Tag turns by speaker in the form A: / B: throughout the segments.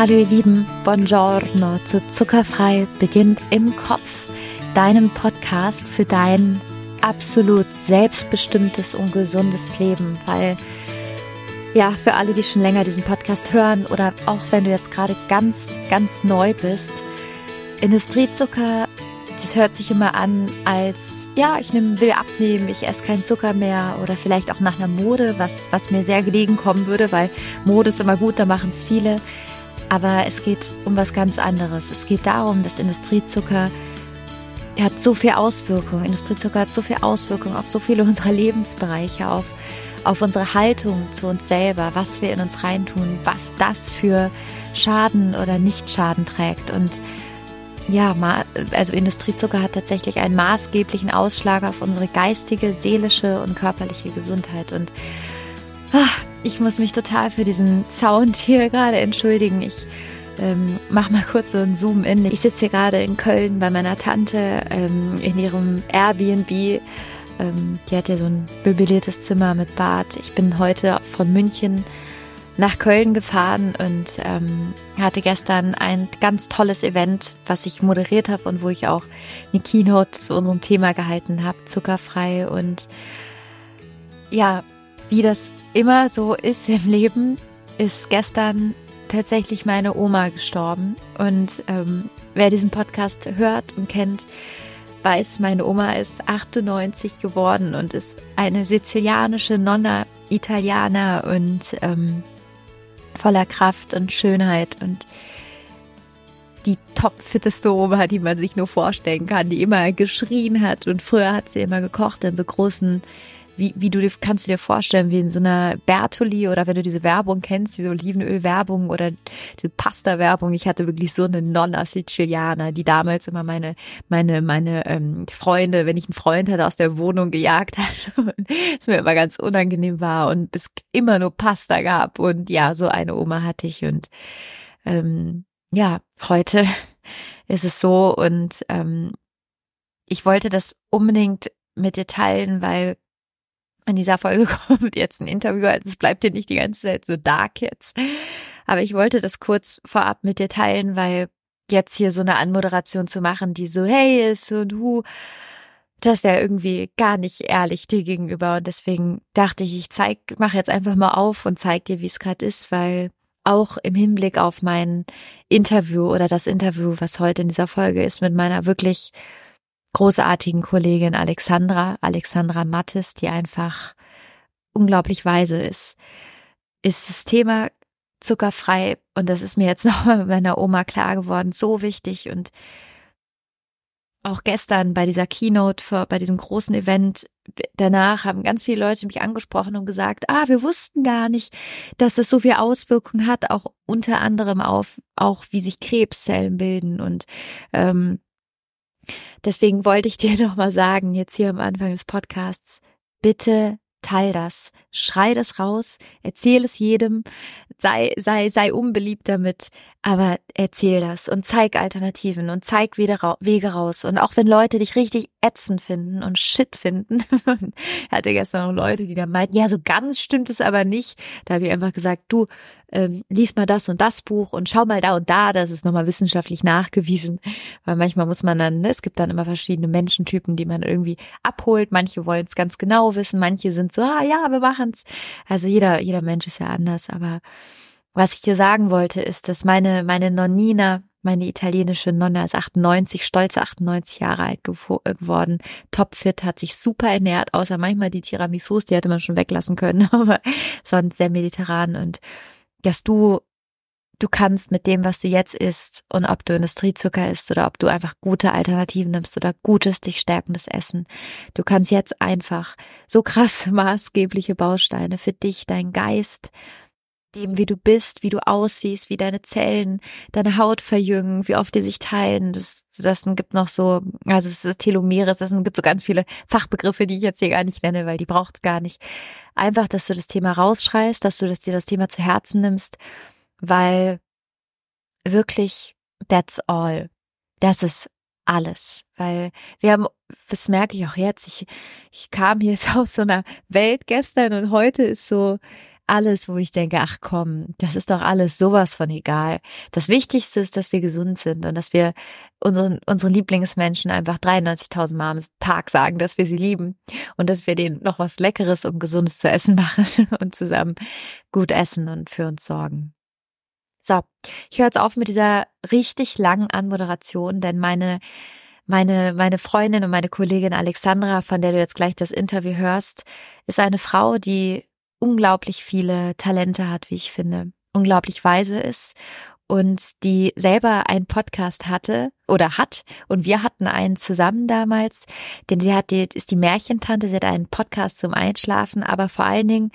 A: Hallo ihr Lieben, buongiorno zu Zuckerfrei beginnt im Kopf, deinem Podcast für dein absolut selbstbestimmtes und gesundes Leben, weil ja, für alle, die schon länger diesen Podcast hören oder auch wenn du jetzt gerade ganz, ganz neu bist, Industriezucker, das hört sich immer an als ja, ich nehm, will abnehmen, ich esse keinen Zucker mehr oder vielleicht auch nach einer Mode, was, was mir sehr gelegen kommen würde, weil Mode ist immer gut, da machen es viele. Aber es geht um was ganz anderes. Es geht darum, dass Industriezucker er hat so viel Auswirkungen. Industriezucker hat so viel Auswirkungen auf so viele unserer Lebensbereiche, auf, auf unsere Haltung zu uns selber, was wir in uns reintun, was das für Schaden oder Nicht-Schaden trägt. Und ja, also Industriezucker hat tatsächlich einen maßgeblichen Ausschlag auf unsere geistige, seelische und körperliche Gesundheit. Und ich muss mich total für diesen Sound hier gerade entschuldigen. Ich ähm, mach mal kurz so ein Zoom in. Ich sitze hier gerade in Köln bei meiner Tante ähm, in ihrem Airbnb. Ähm, die hat ja so ein möbliertes Zimmer mit Bad. Ich bin heute von München nach Köln gefahren und ähm, hatte gestern ein ganz tolles Event, was ich moderiert habe und wo ich auch eine Keynote zu unserem Thema gehalten habe, zuckerfrei. Und ja, wie das immer so ist im Leben, ist gestern tatsächlich meine Oma gestorben. Und ähm, wer diesen Podcast hört und kennt, weiß, meine Oma ist 98 geworden und ist eine sizilianische Nonna Italiener und ähm, voller Kraft und Schönheit und die topfitteste Oma, die man sich nur vorstellen kann, die immer geschrien hat und früher hat sie immer gekocht in so großen wie, wie du kannst du dir vorstellen, wie in so einer Bertoli oder wenn du diese Werbung kennst, diese Olivenöl-Werbung oder diese Pasta-Werbung. Ich hatte wirklich so eine Nonna Siciliana, die damals immer meine, meine, meine ähm, Freunde, wenn ich einen Freund hatte, aus der Wohnung gejagt hat und es mir immer ganz unangenehm war und es immer nur Pasta gab. Und ja, so eine Oma hatte ich. Und ähm, ja, heute ist es so und ähm, ich wollte das unbedingt mit dir teilen, weil in dieser Folge kommt jetzt ein Interview, also es bleibt dir nicht die ganze Zeit so dark jetzt. Aber ich wollte das kurz vorab mit dir teilen, weil jetzt hier so eine Anmoderation zu machen, die so hey ist und du, das wäre irgendwie gar nicht ehrlich dir gegenüber. Und deswegen dachte ich, ich zeig, mache jetzt einfach mal auf und zeig dir, wie es gerade ist, weil auch im Hinblick auf mein Interview oder das Interview, was heute in dieser Folge ist, mit meiner wirklich großartigen Kollegin Alexandra, Alexandra Mattes, die einfach unglaublich weise ist, ist das Thema zuckerfrei, und das ist mir jetzt nochmal mit meiner Oma klar geworden, so wichtig. Und auch gestern bei dieser Keynote, für, bei diesem großen Event, danach haben ganz viele Leute mich angesprochen und gesagt, ah, wir wussten gar nicht, dass es so viel Auswirkungen hat, auch unter anderem auf, auch wie sich Krebszellen bilden. Und ähm, Deswegen wollte ich dir noch mal sagen, jetzt hier am Anfang des Podcasts, bitte teil das, schrei das raus, erzähl es jedem, sei, sei, sei unbeliebt damit, aber erzähl das und zeig Alternativen und zeig Wege raus. Und auch wenn Leute dich richtig ätzend finden und shit finden, hatte gestern noch Leute, die da meinten, ja, so ganz stimmt es aber nicht. Da habe ich einfach gesagt, du, ähm, lies mal das und das Buch und schau mal da und da, das ist nochmal wissenschaftlich nachgewiesen. Weil manchmal muss man dann, ne, es gibt dann immer verschiedene Menschentypen, die man irgendwie abholt. Manche wollen es ganz genau wissen, manche sind so, ah ja, wir machen's. Also jeder, jeder Mensch ist ja anders. Aber was ich dir sagen wollte, ist, dass meine, meine Nonnina, meine italienische Nonna ist 98, stolze 98 Jahre alt äh, geworden, topfit, hat sich super ernährt, außer manchmal die Tiramisus, die hätte man schon weglassen können, aber sonst sehr mediterran und dass du du kannst mit dem, was du jetzt isst und ob du Industriezucker isst oder ob du einfach gute Alternativen nimmst oder gutes, dich stärkendes Essen. Du kannst jetzt einfach so krass maßgebliche Bausteine für dich, dein Geist, dem, wie du bist, wie du aussiehst, wie deine Zellen deine Haut verjüngen, wie oft die sich teilen. Das, das gibt noch so, also es ist Telomeres, das gibt so ganz viele Fachbegriffe, die ich jetzt hier gar nicht nenne, weil die braucht es gar nicht. Einfach, dass du das Thema rausschreist, dass du das, dir das Thema zu Herzen nimmst, weil wirklich that's all. Das ist alles, weil wir haben, das merke ich auch jetzt, ich, ich kam hier jetzt aus so einer Welt gestern und heute ist so, alles, wo ich denke, ach komm, das ist doch alles sowas von egal. Das Wichtigste ist, dass wir gesund sind und dass wir unseren, unseren Lieblingsmenschen einfach 93.000 Mal am Tag sagen, dass wir sie lieben und dass wir denen noch was Leckeres und Gesundes zu essen machen und zusammen gut essen und für uns sorgen. So, ich höre jetzt auf mit dieser richtig langen Anmoderation, denn meine meine, meine Freundin und meine Kollegin Alexandra, von der du jetzt gleich das Interview hörst, ist eine Frau, die unglaublich viele Talente hat, wie ich finde, unglaublich weise ist und die selber einen Podcast hatte oder hat. Und wir hatten einen zusammen damals, denn sie hat die, ist die Märchentante, sie hat einen Podcast zum Einschlafen, aber vor allen Dingen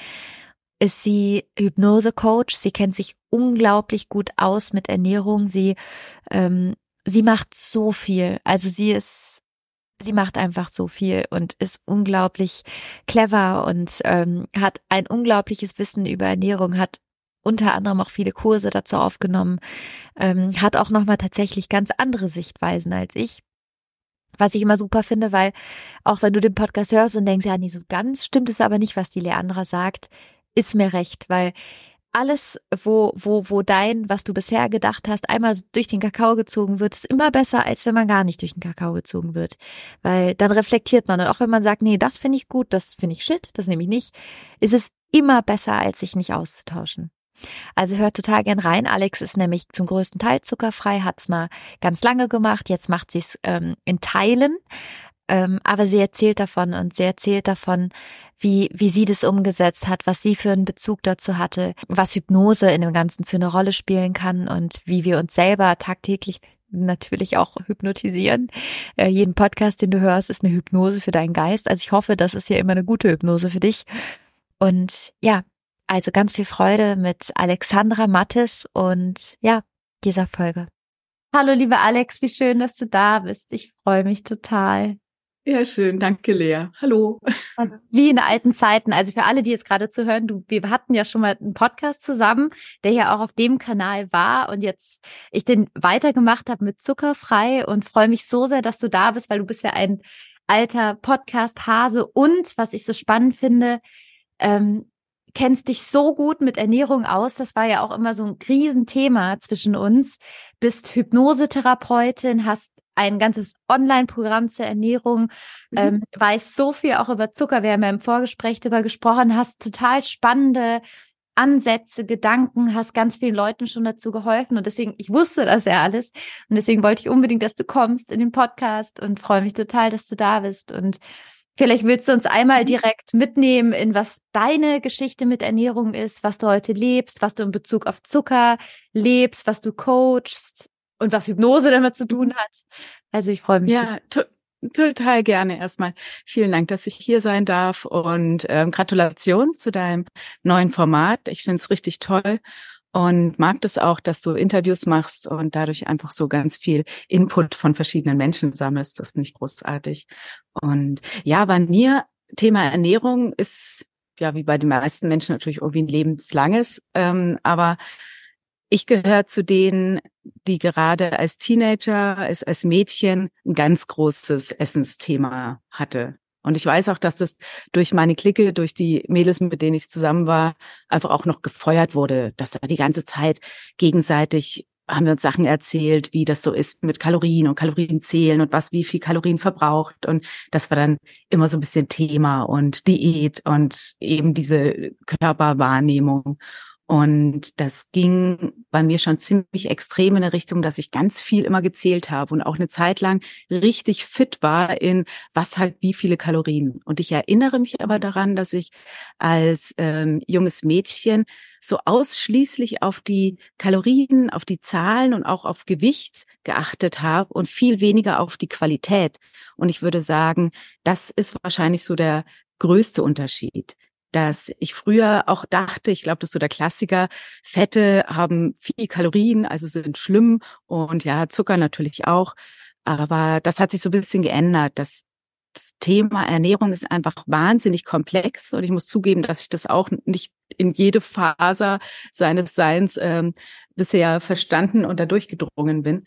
A: ist sie Hypnose-Coach, sie kennt sich unglaublich gut aus mit Ernährung, sie ähm, sie macht so viel. Also sie ist, sie macht einfach so viel und ist unglaublich clever und ähm, hat ein unglaubliches Wissen über Ernährung, hat unter anderem auch viele Kurse dazu aufgenommen, ähm, hat auch nochmal tatsächlich ganz andere Sichtweisen als ich. Was ich immer super finde, weil auch wenn du den Podcast hörst und denkst, ja, nee, so ganz stimmt es aber nicht, was die Leandra sagt, ist mir recht, weil alles, wo, wo, wo dein, was du bisher gedacht hast, einmal durch den Kakao gezogen wird, ist immer besser, als wenn man gar nicht durch den Kakao gezogen wird. Weil dann reflektiert man. Und auch wenn man sagt, nee, das finde ich gut, das finde ich shit, das nehme ich nicht, ist es immer besser, als sich nicht auszutauschen. Also hört total gern rein. Alex ist nämlich zum größten Teil zuckerfrei, hat's mal ganz lange gemacht, jetzt macht sie es ähm, in Teilen. Ähm, aber sie erzählt davon und sie erzählt davon, wie, wie sie das umgesetzt hat, was sie für einen Bezug dazu hatte, was Hypnose in dem Ganzen für eine Rolle spielen kann und wie wir uns selber tagtäglich natürlich auch hypnotisieren. Äh, jeden Podcast, den du hörst, ist eine Hypnose für deinen Geist. Also ich hoffe, das ist ja immer eine gute Hypnose für dich. Und ja, also ganz viel Freude mit Alexandra Mattes und ja, dieser Folge. Hallo, liebe Alex, wie schön, dass du da bist. Ich freue mich total.
B: Ja, schön. Danke, Lea. Hallo.
A: Wie in alten Zeiten. Also für alle, die jetzt gerade zuhören, du, wir hatten ja schon mal einen Podcast zusammen, der ja auch auf dem Kanal war und jetzt ich den weitergemacht habe mit Zuckerfrei und freue mich so sehr, dass du da bist, weil du bist ja ein alter Podcast-Hase und was ich so spannend finde, ähm, kennst dich so gut mit Ernährung aus. Das war ja auch immer so ein Riesenthema zwischen uns. Bist Hypnosetherapeutin, hast ein ganzes Online-Programm zur Ernährung, mhm. ähm, weiß so viel auch über Zucker. Wir haben ja im Vorgespräch darüber gesprochen, hast total spannende Ansätze, Gedanken, hast ganz vielen Leuten schon dazu geholfen und deswegen, ich wusste das ja alles und deswegen wollte ich unbedingt, dass du kommst in den Podcast und freue mich total, dass du da bist und vielleicht willst du uns einmal mhm. direkt mitnehmen, in was deine Geschichte mit Ernährung ist, was du heute lebst, was du in Bezug auf Zucker lebst, was du coachst, und was Hypnose damit zu tun hat. Also ich freue mich.
B: Ja, to total gerne erstmal. Vielen Dank, dass ich hier sein darf und ähm, Gratulation zu deinem neuen Format. Ich finde es richtig toll und mag das auch, dass du Interviews machst und dadurch einfach so ganz viel Input von verschiedenen Menschen sammelst. Das finde ich großartig. Und ja, bei mir Thema Ernährung ist ja wie bei den meisten Menschen natürlich irgendwie ein lebenslanges, ähm, aber ich gehöre zu denen, die gerade als Teenager, als, als Mädchen ein ganz großes Essensthema hatte. Und ich weiß auch, dass das durch meine Clique, durch die Mädels, mit denen ich zusammen war, einfach auch noch gefeuert wurde, dass da die ganze Zeit gegenseitig haben wir uns Sachen erzählt, wie das so ist mit Kalorien und Kalorien zählen und was wie viel Kalorien verbraucht. Und das war dann immer so ein bisschen Thema und Diät und eben diese Körperwahrnehmung. Und das ging bei mir schon ziemlich extrem in der Richtung, dass ich ganz viel immer gezählt habe und auch eine Zeit lang richtig fit war in was halt wie viele Kalorien. Und ich erinnere mich aber daran, dass ich als ähm, junges Mädchen so ausschließlich auf die Kalorien, auf die Zahlen und auch auf Gewicht geachtet habe und viel weniger auf die Qualität. Und ich würde sagen, das ist wahrscheinlich so der größte Unterschied dass ich früher auch dachte, ich glaube, das ist so der Klassiker, Fette haben viel Kalorien, also sind schlimm und ja, Zucker natürlich auch. Aber das hat sich so ein bisschen geändert. Das, das Thema Ernährung ist einfach wahnsinnig komplex und ich muss zugeben, dass ich das auch nicht in jede Faser seines Seins ähm, bisher verstanden und da durchgedrungen bin.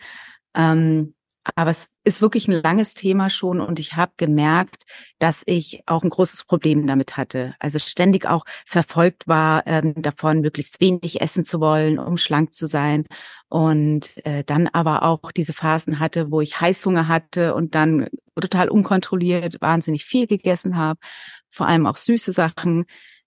B: Ähm, Aber es ist wirklich ein langes Thema schon und ich habe gemerkt, dass ich auch ein großes Problem damit hatte. Also ständig auch verfolgt war ähm, davon, möglichst wenig essen zu wollen, um schlank zu sein. Und äh, dann aber auch diese Phasen hatte, wo ich Heißhunger hatte und dann total unkontrolliert wahnsinnig viel gegessen habe, vor allem auch süße Sachen.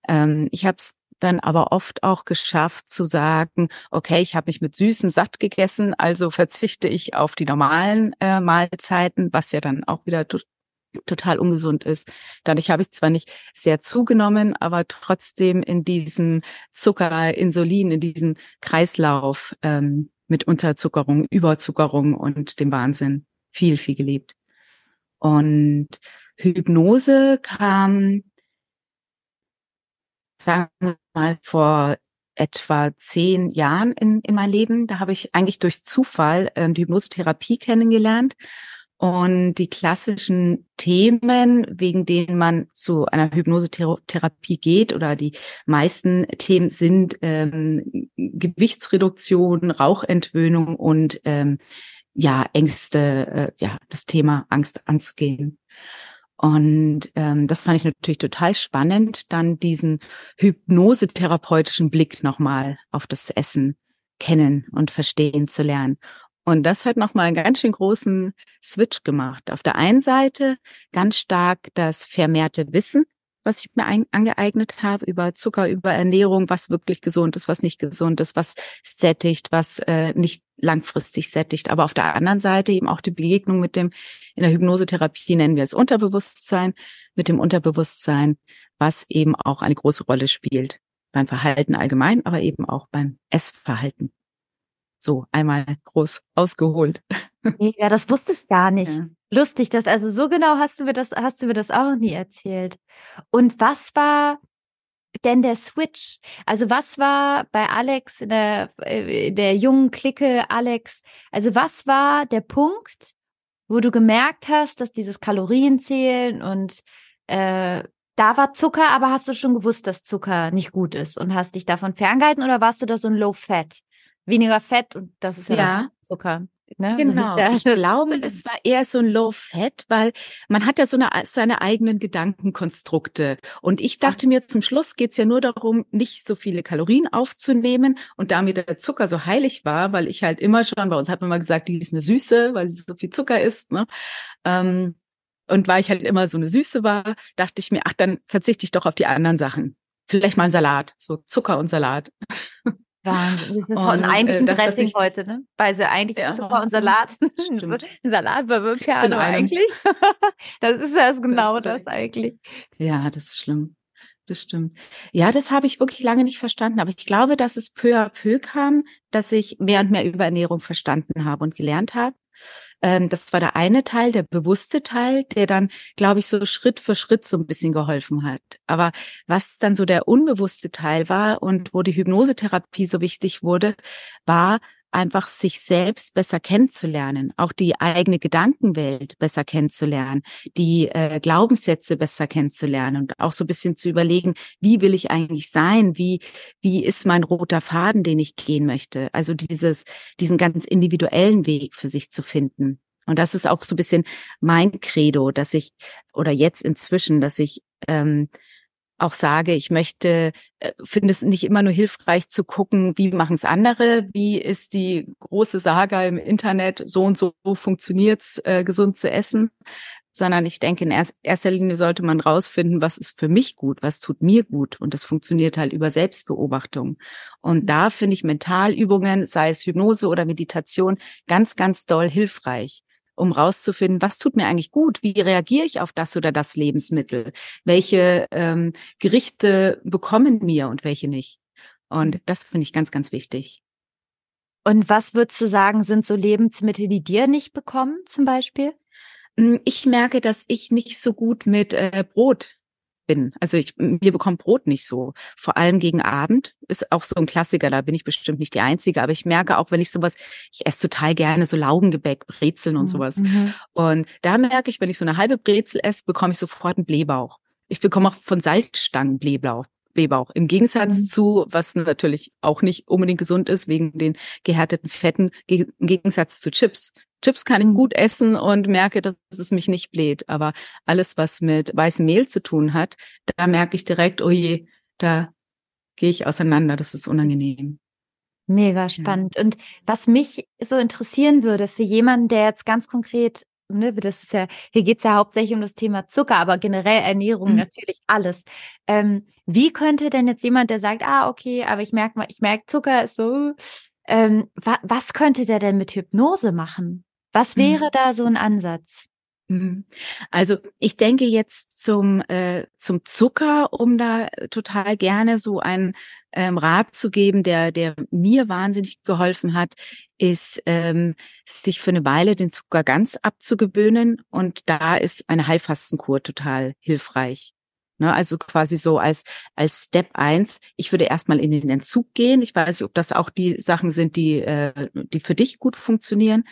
B: Ähm, ich habe es dann aber oft auch geschafft zu sagen, okay, ich habe mich mit süßem satt gegessen, also verzichte ich auf die normalen äh, Mahlzeiten, was ja dann auch wieder total ungesund ist. Dadurch habe ich zwar nicht sehr zugenommen, aber trotzdem in diesem Zucker, Insulin, in diesem Kreislauf ähm, mit Unterzuckerung, Überzuckerung und dem Wahnsinn viel, viel gelebt. Und Hypnose kam sagen wir mal vor etwa zehn Jahren in, in mein Leben. Da habe ich eigentlich durch Zufall ähm, die Hypnosetherapie kennengelernt. Und die klassischen Themen, wegen denen man zu einer Hypnosetherapie geht, oder die meisten Themen sind ähm, Gewichtsreduktion, Rauchentwöhnung und ähm, ja Ängste, äh, ja das Thema Angst anzugehen. Und ähm, das fand ich natürlich total spannend, dann diesen hypnosetherapeutischen Blick nochmal auf das Essen kennen und verstehen zu lernen. Und das hat nochmal einen ganz schön großen Switch gemacht. Auf der einen Seite ganz stark das vermehrte Wissen was ich mir ein, angeeignet habe über Zucker, über Ernährung, was wirklich gesund ist, was nicht gesund ist, was sättigt, was äh, nicht langfristig sättigt. Aber auf der anderen Seite eben auch die Begegnung mit dem, in der Hypnosetherapie nennen wir es Unterbewusstsein, mit dem Unterbewusstsein, was eben auch eine große Rolle spielt beim Verhalten allgemein, aber eben auch beim Essverhalten. So, einmal groß ausgeholt.
A: Ja, das wusste ich gar nicht. Ja. Lustig, dass also so genau hast du mir das hast du mir das auch nie erzählt. Und was war denn der Switch? Also was war bei Alex in der äh, der jungen Clique Alex? Also was war der Punkt, wo du gemerkt hast, dass dieses Kalorienzählen und äh, da war Zucker, aber hast du schon gewusst, dass Zucker nicht gut ist und hast dich davon ferngehalten oder warst du da so ein Low Fat? Weniger Fett und das ist ja,
B: ja.
A: Zucker.
B: Ne? Genau. Ja ich glaube, es war eher so ein Low Fat, weil man hat ja so eine, seine eigenen Gedankenkonstrukte. Und ich dachte mir, zum Schluss geht's ja nur darum, nicht so viele Kalorien aufzunehmen. Und da mir der Zucker so heilig war, weil ich halt immer schon, bei uns hat man mal gesagt, die ist eine Süße, weil sie so viel Zucker ist. Ne? Ähm, und weil ich halt immer so eine Süße war, dachte ich mir, ach, dann verzichte ich doch auf die anderen Sachen. Vielleicht mal ein Salat, so Zucker und Salat.
A: Wahnsinn. Das ist und, eigentlich ein äh, Dressing ich, heute, ne? Weil sie eigentlich ja, Zucker und Salat. Salat bei Piano eigentlich. das ist ja genau das, das eigentlich.
B: Ja, das ist schlimm. Das stimmt. Ja, das habe ich wirklich lange nicht verstanden. Aber ich glaube, dass es peu à peu kam, dass ich mehr und mehr über Ernährung verstanden habe und gelernt habe. Ähm, das war der eine Teil, der bewusste Teil, der dann, glaube ich, so Schritt für Schritt so ein bisschen geholfen hat. Aber was dann so der unbewusste Teil war und wo die Hypnosetherapie so wichtig wurde, war einfach sich selbst besser kennenzulernen, auch die eigene Gedankenwelt besser kennenzulernen, die äh, Glaubenssätze besser kennenzulernen und auch so ein bisschen zu überlegen, wie will ich eigentlich sein, wie wie ist mein roter Faden, den ich gehen möchte. Also dieses diesen ganz individuellen Weg für sich zu finden. Und das ist auch so ein bisschen mein Credo, dass ich oder jetzt inzwischen, dass ich ähm, auch sage, ich möchte, äh, finde es nicht immer nur hilfreich zu gucken, wie machen es andere, wie ist die große Saga im Internet, so und so funktioniert's, äh, gesund zu essen, sondern ich denke, in erster Linie sollte man rausfinden, was ist für mich gut, was tut mir gut. Und das funktioniert halt über Selbstbeobachtung. Und da finde ich Mentalübungen, sei es Hypnose oder Meditation, ganz, ganz doll hilfreich um rauszufinden, was tut mir eigentlich gut, wie reagiere ich auf das oder das Lebensmittel, welche ähm, Gerichte bekommen mir und welche nicht. Und das finde ich ganz, ganz wichtig.
A: Und was würdest du sagen, sind so Lebensmittel, die dir nicht bekommen, zum Beispiel?
B: Hm, ich merke, dass ich nicht so gut mit äh, Brot bin. Also ich, mir bekommt Brot nicht so. Vor allem gegen Abend ist auch so ein Klassiker. Da bin ich bestimmt nicht die Einzige. Aber ich merke auch, wenn ich sowas, ich esse total gerne so Laugengebäck, Brezeln und mhm, sowas. Mhm. Und da merke ich, wenn ich so eine halbe Brezel esse, bekomme ich sofort einen Blähbauch. Ich bekomme auch von Salzstangen Blähbauch. Blähbauch. Im Gegensatz mhm. zu, was natürlich auch nicht unbedingt gesund ist, wegen den gehärteten Fetten, im Gegensatz zu Chips. Chips kann ich mhm. gut essen und merke, dass es mich nicht bläht. Aber alles, was mit weißem Mehl zu tun hat, da merke ich direkt, oh je, da gehe ich auseinander, das ist unangenehm.
A: Mega spannend. Ja. Und was mich so interessieren würde für jemanden, der jetzt ganz konkret, ne, das ist ja, hier geht's ja hauptsächlich um das Thema Zucker, aber generell Ernährung, mhm. natürlich alles. Ähm, wie könnte denn jetzt jemand, der sagt, ah, okay, aber ich merke mal, ich merke, Zucker ist so, ähm, wa was könnte der denn mit Hypnose machen? Was wäre mhm. da so ein Ansatz?
B: Mhm. Also ich denke jetzt zum äh, zum Zucker, um da total gerne so einen ähm, Rat zu geben, der der mir wahnsinnig geholfen hat, ist ähm, sich für eine Weile den Zucker ganz abzugewöhnen und da ist eine Heilfastenkur total hilfreich. Ne, also quasi so als, als Step eins. Ich würde erstmal in den Entzug gehen. Ich weiß nicht, ob das auch die Sachen sind, die, äh, die für dich gut funktionieren,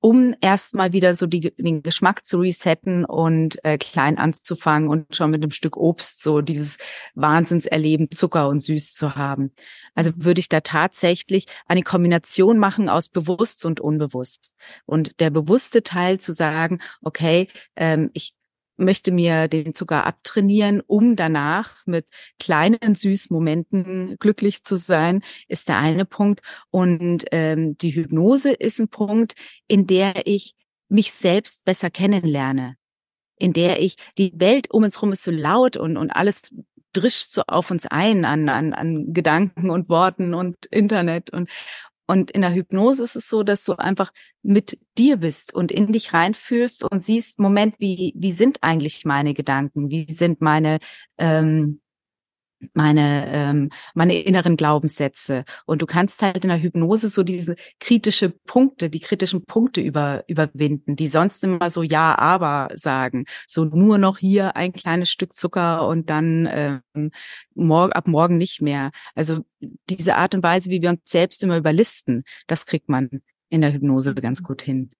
B: um erstmal wieder so die, den Geschmack zu resetten und äh, klein anzufangen und schon mit einem Stück Obst so dieses Wahnsinnserleben Zucker und Süß zu haben. Also würde ich da tatsächlich eine Kombination machen aus bewusst und unbewusst. Und der bewusste Teil zu sagen, okay, ähm, ich möchte mir den Zucker abtrainieren, um danach mit kleinen Süßmomenten glücklich zu sein, ist der eine Punkt. Und ähm, die Hypnose ist ein Punkt, in der ich mich selbst besser kennenlerne, in der ich die Welt um uns herum ist so laut und und alles drischt so auf uns ein an, an, an Gedanken und Worten und Internet und und in der Hypnose ist es so, dass du einfach mit dir bist und in dich reinfühlst und siehst, Moment, wie, wie sind eigentlich meine Gedanken? Wie sind meine, ähm, meine ähm, meine inneren Glaubenssätze. Und du kannst halt in der Hypnose so diese kritische Punkte die kritischen Punkte über überwinden die sonst immer so ja aber sagen. So nur noch hier ein kleines Stück Zucker und dann ähm, morgen ab morgen nicht mehr. Also diese Art und Weise wie wir uns selbst immer überlisten das kriegt man in der Hypnose ganz gut hin.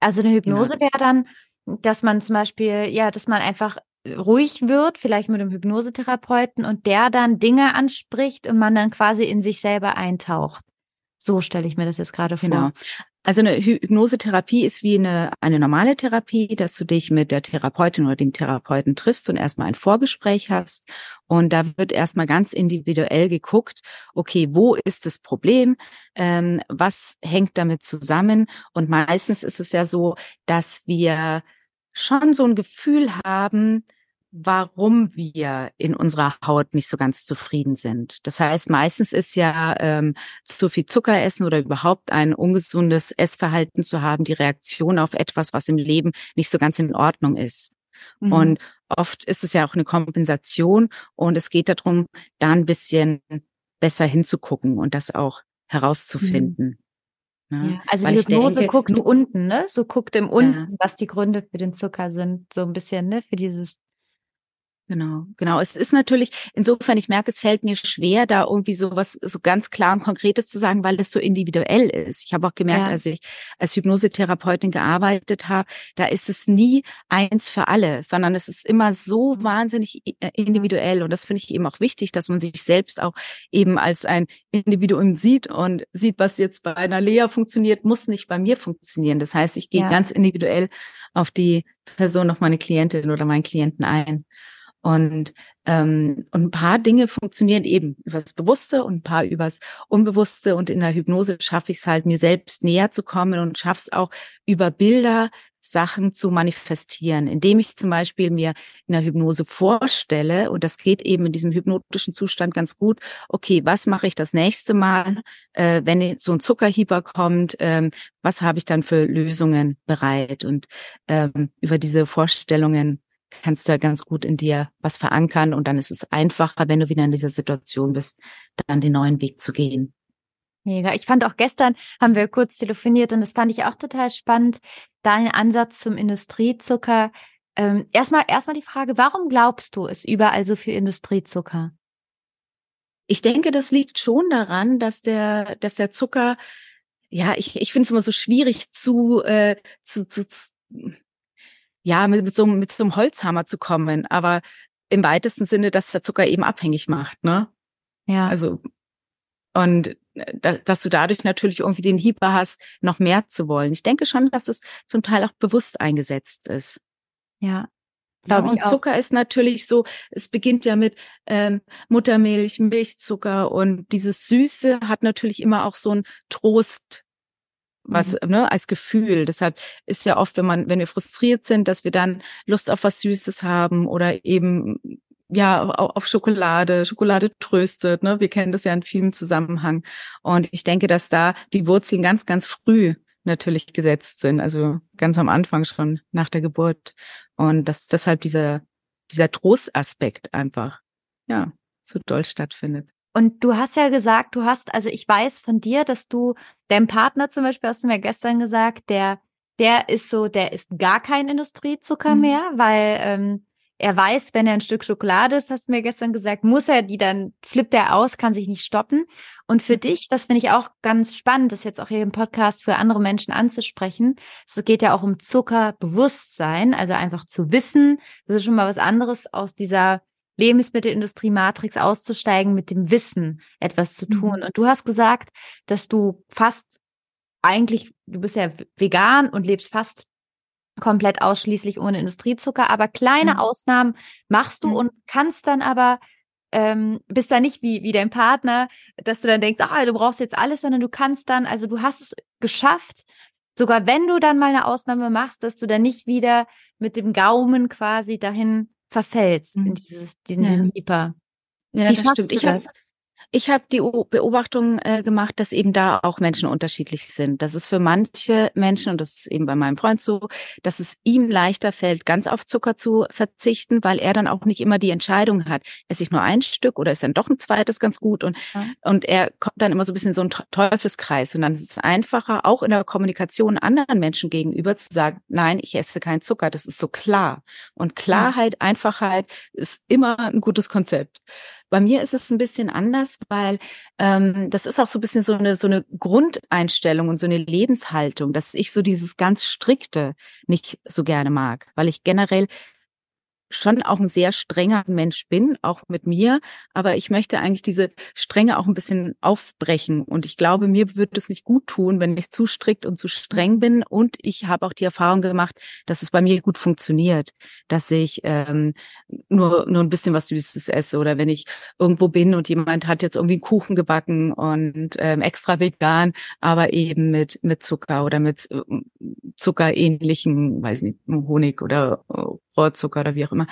A: Also eine Hypnose genau. wäre dann dass man zum Beispiel, ja, dass man einfach ruhig wird, vielleicht mit einem Hypnosetherapeuten und der dann Dinge anspricht und man dann quasi in sich selber eintaucht. So stelle ich mir das jetzt gerade vor. Genau.
B: Also eine Hypnosetherapie ist wie eine, eine normale Therapie, dass du dich mit der Therapeutin oder dem Therapeuten triffst und erstmal ein Vorgespräch hast. Und da wird erstmal ganz individuell geguckt, okay, wo ist das Problem? Ähm, was hängt damit zusammen? Und meistens ist es ja so, dass wir schon so ein Gefühl haben, warum wir in unserer Haut nicht so ganz zufrieden sind. Das heißt, meistens ist ja ähm, zu viel Zucker essen oder überhaupt ein ungesundes Essverhalten zu haben, die Reaktion auf etwas, was im Leben nicht so ganz in Ordnung ist. Mhm. Und oft ist es ja auch eine Kompensation und es geht darum, da ein bisschen besser hinzugucken und das auch herauszufinden. Mhm.
A: Ne? Ja, also Weil die Hypnose denke, guckt unten, ne? So guckt im unten, ja. was die Gründe für den Zucker sind, so ein bisschen, ne? Für dieses
B: Genau, genau. Es ist natürlich, insofern, ich merke, es fällt mir schwer, da irgendwie so was so ganz klar und Konkretes zu sagen, weil es so individuell ist. Ich habe auch gemerkt, ja. als ich als Hypnosetherapeutin gearbeitet habe, da ist es nie eins für alle, sondern es ist immer so wahnsinnig äh, individuell. Und das finde ich eben auch wichtig, dass man sich selbst auch eben als ein Individuum sieht und sieht, was jetzt bei einer Lea funktioniert, muss nicht bei mir funktionieren. Das heißt, ich gehe ja. ganz individuell auf die Person, auf meine Klientin oder meinen Klienten ein. Und, ähm, und ein paar Dinge funktionieren eben übers Bewusste und ein paar übers Unbewusste. Und in der Hypnose schaffe ich es halt, mir selbst näher zu kommen und schaffe es auch über Bilder Sachen zu manifestieren, indem ich zum Beispiel mir in der Hypnose vorstelle, und das geht eben in diesem hypnotischen Zustand ganz gut, okay, was mache ich das nächste Mal, äh, wenn so ein Zuckerhieber kommt, ähm, was habe ich dann für Lösungen bereit? Und ähm, über diese Vorstellungen kannst du ja ganz gut in dir was verankern und dann ist es einfacher, wenn du wieder in dieser Situation bist, dann den neuen Weg zu gehen.
A: Mega. Ich fand auch gestern haben wir kurz telefoniert und das fand ich auch total spannend. Dein Ansatz zum Industriezucker. Ähm, erstmal, erstmal die Frage, warum glaubst du, es überall so viel Industriezucker?
B: Ich denke, das liegt schon daran, dass der, dass der Zucker, ja, ich, ich finde es immer so schwierig zu, äh, zu, zu, zu ja, mit, mit, so, mit so einem Holzhammer zu kommen, aber im weitesten Sinne, dass der Zucker eben abhängig macht, ne? Ja. Also, und dass du dadurch natürlich irgendwie den Hieber hast, noch mehr zu wollen. Ich denke schon, dass es zum Teil auch bewusst eingesetzt ist.
A: Ja,
B: Glaube ja, und Zucker ist natürlich so, es beginnt ja mit ähm, Muttermilch, Milchzucker und dieses Süße hat natürlich immer auch so ein Trost, was, mhm. ne, als Gefühl. Deshalb ist ja oft, wenn man, wenn wir frustriert sind, dass wir dann Lust auf was Süßes haben oder eben ja auf Schokolade, Schokolade tröstet, ne? Wir kennen das ja in vielen Zusammenhang. Und ich denke, dass da die Wurzeln ganz, ganz früh natürlich gesetzt sind, also ganz am Anfang schon nach der Geburt. Und dass deshalb dieser, dieser Trostaspekt einfach, ja, so doll stattfindet.
A: Und du hast ja gesagt, du hast, also ich weiß von dir, dass du deinem Partner zum Beispiel, hast du mir gestern gesagt, der, der ist so, der isst gar kein Industriezucker mhm. mehr, weil ähm, er weiß, wenn er ein Stück Schokolade ist, hast du mir gestern gesagt, muss er die dann, flippt er aus, kann sich nicht stoppen. Und für dich, das finde ich auch ganz spannend, das jetzt auch hier im Podcast für andere Menschen anzusprechen. Es geht ja auch um Zuckerbewusstsein, also einfach zu wissen, das ist schon mal was anderes aus dieser Lebensmittelindustrie-Matrix auszusteigen, mit dem Wissen etwas zu tun. Mhm. Und du hast gesagt, dass du fast eigentlich, du bist ja vegan und lebst fast komplett ausschließlich ohne Industriezucker, aber kleine mhm. Ausnahmen machst du mhm. und kannst dann aber ähm, bist da nicht wie wie dein Partner, dass du dann denkst, ah, du brauchst jetzt alles, sondern du kannst dann, also du hast es geschafft, sogar wenn du dann mal eine Ausnahme machst, dass du dann nicht wieder mit dem Gaumen quasi dahin verfällst mhm. in dieses diesen ja. Hyper.
B: Ja, wie das stimmt. Ich habe ich habe die Beobachtung äh, gemacht, dass eben da auch Menschen unterschiedlich sind. Das ist für manche Menschen, und das ist eben bei meinem Freund so, dass es ihm leichter fällt, ganz auf Zucker zu verzichten, weil er dann auch nicht immer die Entscheidung hat, esse ich nur ein Stück oder ist dann doch ein zweites ganz gut und, ja. und er kommt dann immer so ein bisschen in so ein Teufelskreis und dann ist es einfacher, auch in der Kommunikation anderen Menschen gegenüber zu sagen, nein, ich esse keinen Zucker, das ist so klar. Und Klarheit, ja. Einfachheit ist immer ein gutes Konzept. Bei mir ist es ein bisschen anders, weil ähm, das ist auch so ein bisschen so eine so eine Grundeinstellung und so eine Lebenshaltung, dass ich so dieses ganz strikte nicht so gerne mag, weil ich generell schon auch ein sehr strenger Mensch bin, auch mit mir, aber ich möchte eigentlich diese Strenge auch ein bisschen aufbrechen. Und ich glaube, mir würde es nicht gut tun, wenn ich zu strikt und zu streng bin. Und ich habe auch die Erfahrung gemacht, dass es bei mir gut funktioniert, dass ich ähm, nur nur ein bisschen was Süßes esse. Oder wenn ich irgendwo bin und jemand hat jetzt irgendwie einen Kuchen gebacken und ähm, extra vegan, aber eben mit mit Zucker oder mit äh, Zuckerähnlichen, weiß nicht, Honig oder äh, Rohrzucker oder wie auch immer,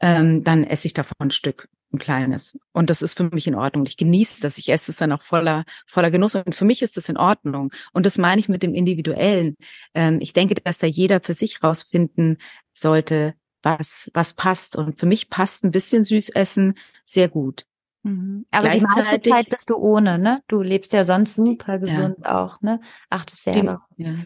B: ähm, dann esse ich davon ein Stück, ein kleines. Und das ist für mich in Ordnung. Ich genieße das. Ich esse es dann auch voller, voller Genuss. Und für mich ist das in Ordnung. Und das meine ich mit dem Individuellen. Ähm, ich denke, dass da jeder für sich rausfinden sollte, was, was passt. Und für mich passt ein bisschen Süßessen sehr gut.
A: Mhm. Aber die meiste Zeit bist du ohne, ne? Du lebst ja sonst super gesund ja. auch, ne? Achtest ja,
B: die, ja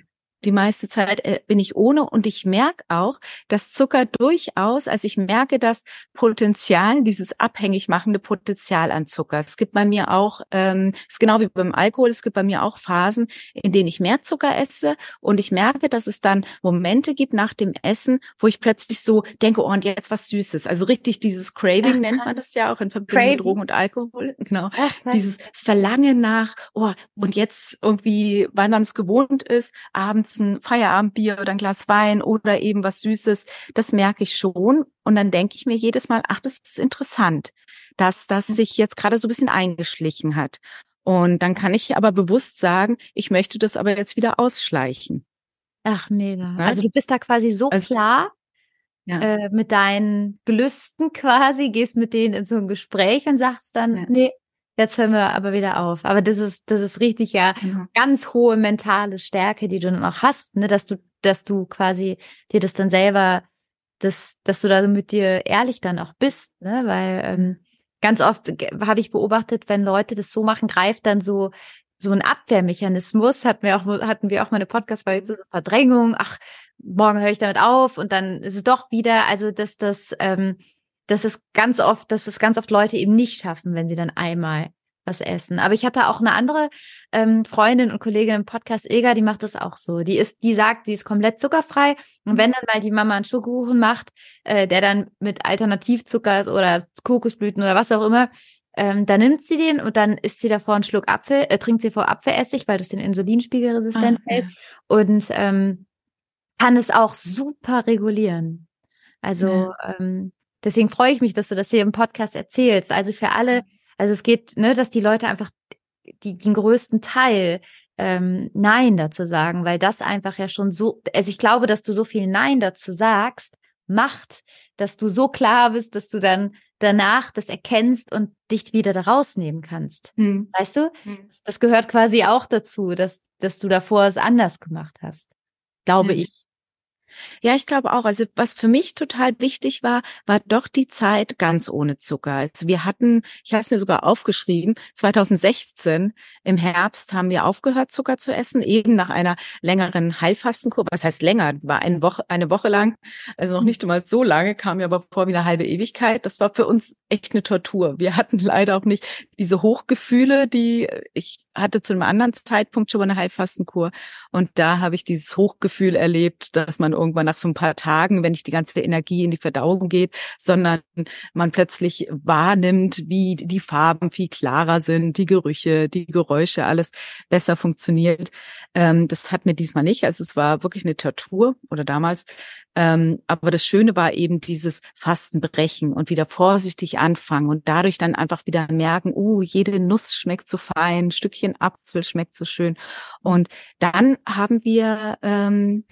B: die meiste Zeit äh, bin ich ohne und ich merke auch, dass Zucker durchaus, also ich merke das Potenzial, dieses abhängig machende Potenzial an Zucker. Es gibt bei mir auch, ähm, ist genau wie beim Alkohol, es gibt bei mir auch Phasen, in denen ich mehr Zucker esse und ich merke, dass es dann Momente gibt nach dem Essen, wo ich plötzlich so denke, oh und jetzt was Süßes. Also richtig dieses Craving Ach, nennt man das ja auch in Verbindung Craving. mit Drogen und Alkohol. Genau. Ach, dieses Verlangen nach, oh und jetzt irgendwie, weil man es gewohnt ist, abends ein Feierabendbier oder ein Glas Wein oder eben was Süßes, das merke ich schon. Und dann denke ich mir jedes Mal, ach, das ist interessant, dass das mhm. sich jetzt gerade so ein bisschen eingeschlichen hat. Und dann kann ich aber bewusst sagen, ich möchte das aber jetzt wieder ausschleichen.
A: Ach, mega. Ja? Also du bist da quasi so also, klar ja. äh, mit deinen Gelüsten quasi, gehst mit denen in so ein Gespräch und sagst dann, ja. nee, Jetzt hören wir aber wieder auf. Aber das ist, das ist richtig ja genau. ganz hohe mentale Stärke, die du dann auch hast, ne, dass du, dass du quasi dir das dann selber, dass, dass du da mit dir ehrlich dann auch bist, ne, weil ähm, ganz oft habe ich beobachtet, wenn Leute das so machen, greift dann so so ein Abwehrmechanismus. Hatten wir auch, hatten wir auch mal eine Podcast-Folge zur Verdrängung. Ach, morgen höre ich damit auf und dann ist es doch wieder. Also dass das ähm, dass es ganz oft, dass es ganz oft Leute eben nicht schaffen, wenn sie dann einmal was essen. Aber ich hatte auch eine andere ähm, Freundin und Kollegin im Podcast, Ilga, die macht das auch so. Die ist, die sagt, sie ist komplett zuckerfrei. Und wenn dann mal die Mama einen Schokokuchen macht, äh, der dann mit Alternativzucker oder Kokosblüten oder was auch immer ähm, dann nimmt sie den und dann isst sie davor einen Schluck Apfel, äh, trinkt sie vor Apfelessig, weil das den Insulinspiegel resistent ah, hält ja. und ähm, kann es auch super regulieren. Also ja. ähm, deswegen freue ich mich, dass du das hier im Podcast erzählst. Also für alle, also es geht, ne, dass die Leute einfach die, den größten Teil ähm, Nein dazu sagen, weil das einfach ja schon so, also ich glaube, dass du so viel Nein dazu sagst, macht, dass du so klar bist, dass du dann danach das erkennst und dich wieder da rausnehmen kannst. Hm. Weißt du? Hm. Das gehört quasi auch dazu, dass, dass du davor es anders gemacht hast. Glaube hm. ich.
B: Ja, ich glaube auch. Also was für mich total wichtig war, war doch die Zeit ganz ohne Zucker. Also wir hatten, ich habe es mir sogar aufgeschrieben, 2016 im Herbst haben wir aufgehört, Zucker zu essen, eben nach einer längeren Heilfastenkur. Was heißt länger? War eine Woche, eine Woche lang, also noch nicht einmal so lange, kam mir aber vor wie eine halbe Ewigkeit. Das war für uns echt eine Tortur. Wir hatten leider auch nicht diese Hochgefühle, die ich hatte zu einem anderen Zeitpunkt schon mal eine Heilfastenkur. Und da habe ich dieses Hochgefühl erlebt, dass man irgendwann nach so ein paar Tagen, wenn nicht die ganze Energie in die Verdauung geht, sondern man plötzlich wahrnimmt, wie die Farben viel klarer sind, die Gerüche, die Geräusche, alles besser funktioniert. Ähm, das hat mir diesmal nicht. Also es war wirklich eine Tortur oder damals. Ähm, aber das Schöne war eben dieses Fastenbrechen und wieder vorsichtig anfangen und dadurch dann einfach wieder merken, uh, jede Nuss schmeckt so fein, ein Stückchen Apfel schmeckt so schön. Und dann haben wir ähm,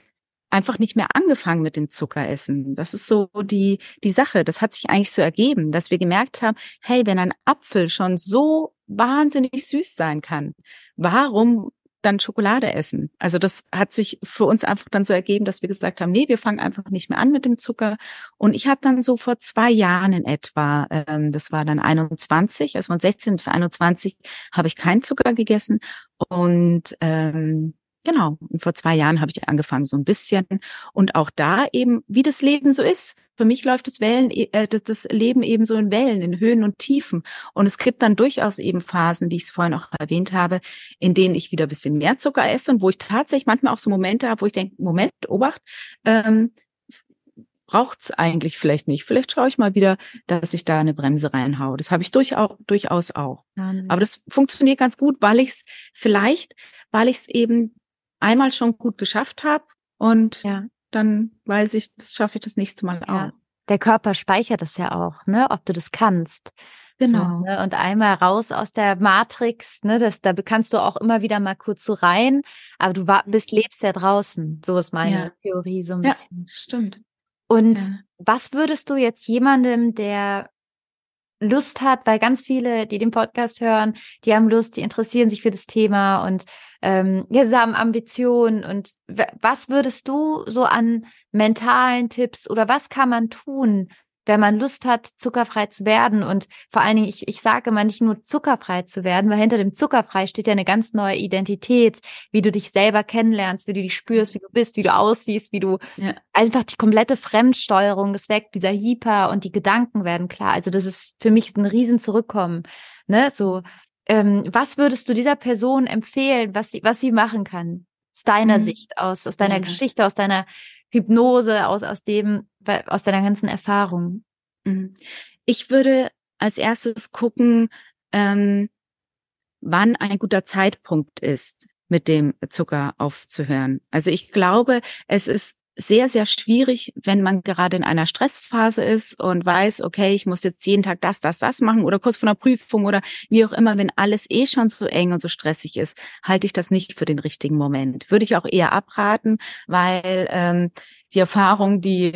B: einfach nicht mehr angefangen mit dem Zuckeressen. Das ist so die, die Sache. Das hat sich eigentlich so ergeben, dass wir gemerkt haben, hey, wenn ein Apfel schon so wahnsinnig süß sein kann, warum dann Schokolade essen? Also das hat sich für uns einfach dann so ergeben, dass wir gesagt haben, nee, wir fangen einfach nicht mehr an mit dem Zucker. Und ich habe dann so vor zwei Jahren in etwa, ähm, das war dann 21, also von 16 bis 21 habe ich keinen Zucker gegessen und ähm, Genau. Und vor zwei Jahren habe ich angefangen, so ein bisschen. Und auch da eben, wie das Leben so ist. Für mich läuft das Wellen, äh, das Leben eben so in Wellen, in Höhen und Tiefen. Und es gibt dann durchaus eben Phasen, wie ich es vorhin auch erwähnt habe, in denen ich wieder ein bisschen mehr Zucker esse und wo ich tatsächlich manchmal auch so Momente habe, wo ich denke, Moment, Obacht, ähm, braucht's eigentlich vielleicht nicht. Vielleicht schaue ich mal wieder, dass ich da eine Bremse reinhaue. Das habe ich durchaus, durchaus auch. Ja, Aber das funktioniert ganz gut, weil ich es vielleicht, weil ich es eben einmal schon gut geschafft habe und ja. Dann weiß ich, das schaffe ich das nächste Mal ja. auch.
A: Der Körper speichert es ja auch, ne, ob du das kannst. Genau. So, ne? Und einmal raus aus der Matrix, ne, das, da kannst du auch immer wieder mal kurz so rein, aber du war, bist, lebst ja draußen. So ist meine ja. Theorie so ein ja, bisschen.
B: Stimmt.
A: Und ja. was würdest du jetzt jemandem, der Lust hat, weil ganz viele, die den Podcast hören, die haben Lust, die interessieren sich für das Thema und ähm, ja, sie haben Ambitionen. Und was würdest du so an mentalen Tipps oder was kann man tun, wenn man Lust hat, zuckerfrei zu werden. Und vor allen Dingen, ich, ich sage immer nicht nur zuckerfrei zu werden, weil hinter dem zuckerfrei steht ja eine ganz neue Identität, wie du dich selber kennenlernst, wie du dich spürst, wie du bist, wie du aussiehst, wie du ja. einfach die komplette Fremdsteuerung ist weg, dieser Hyper und die Gedanken werden klar. Also das ist für mich ein riesen Zurückkommen. Ne, so, ähm, was würdest du dieser Person empfehlen, was sie, was sie machen kann? Aus deiner mhm. Sicht, aus, aus deiner mhm. Geschichte, aus deiner Hypnose, aus, aus dem, aus deiner ganzen Erfahrung?
B: Mhm. Ich würde als erstes gucken, ähm, wann ein guter Zeitpunkt ist, mit dem Zucker aufzuhören. Also ich glaube, es ist sehr, sehr schwierig, wenn man gerade in einer Stressphase ist und weiß, okay, ich muss jetzt jeden Tag das, das, das machen oder kurz vor einer Prüfung oder wie auch immer, wenn alles eh schon so eng und so stressig ist, halte ich das nicht für den richtigen Moment. Würde ich auch eher abraten, weil ähm, die Erfahrung, die,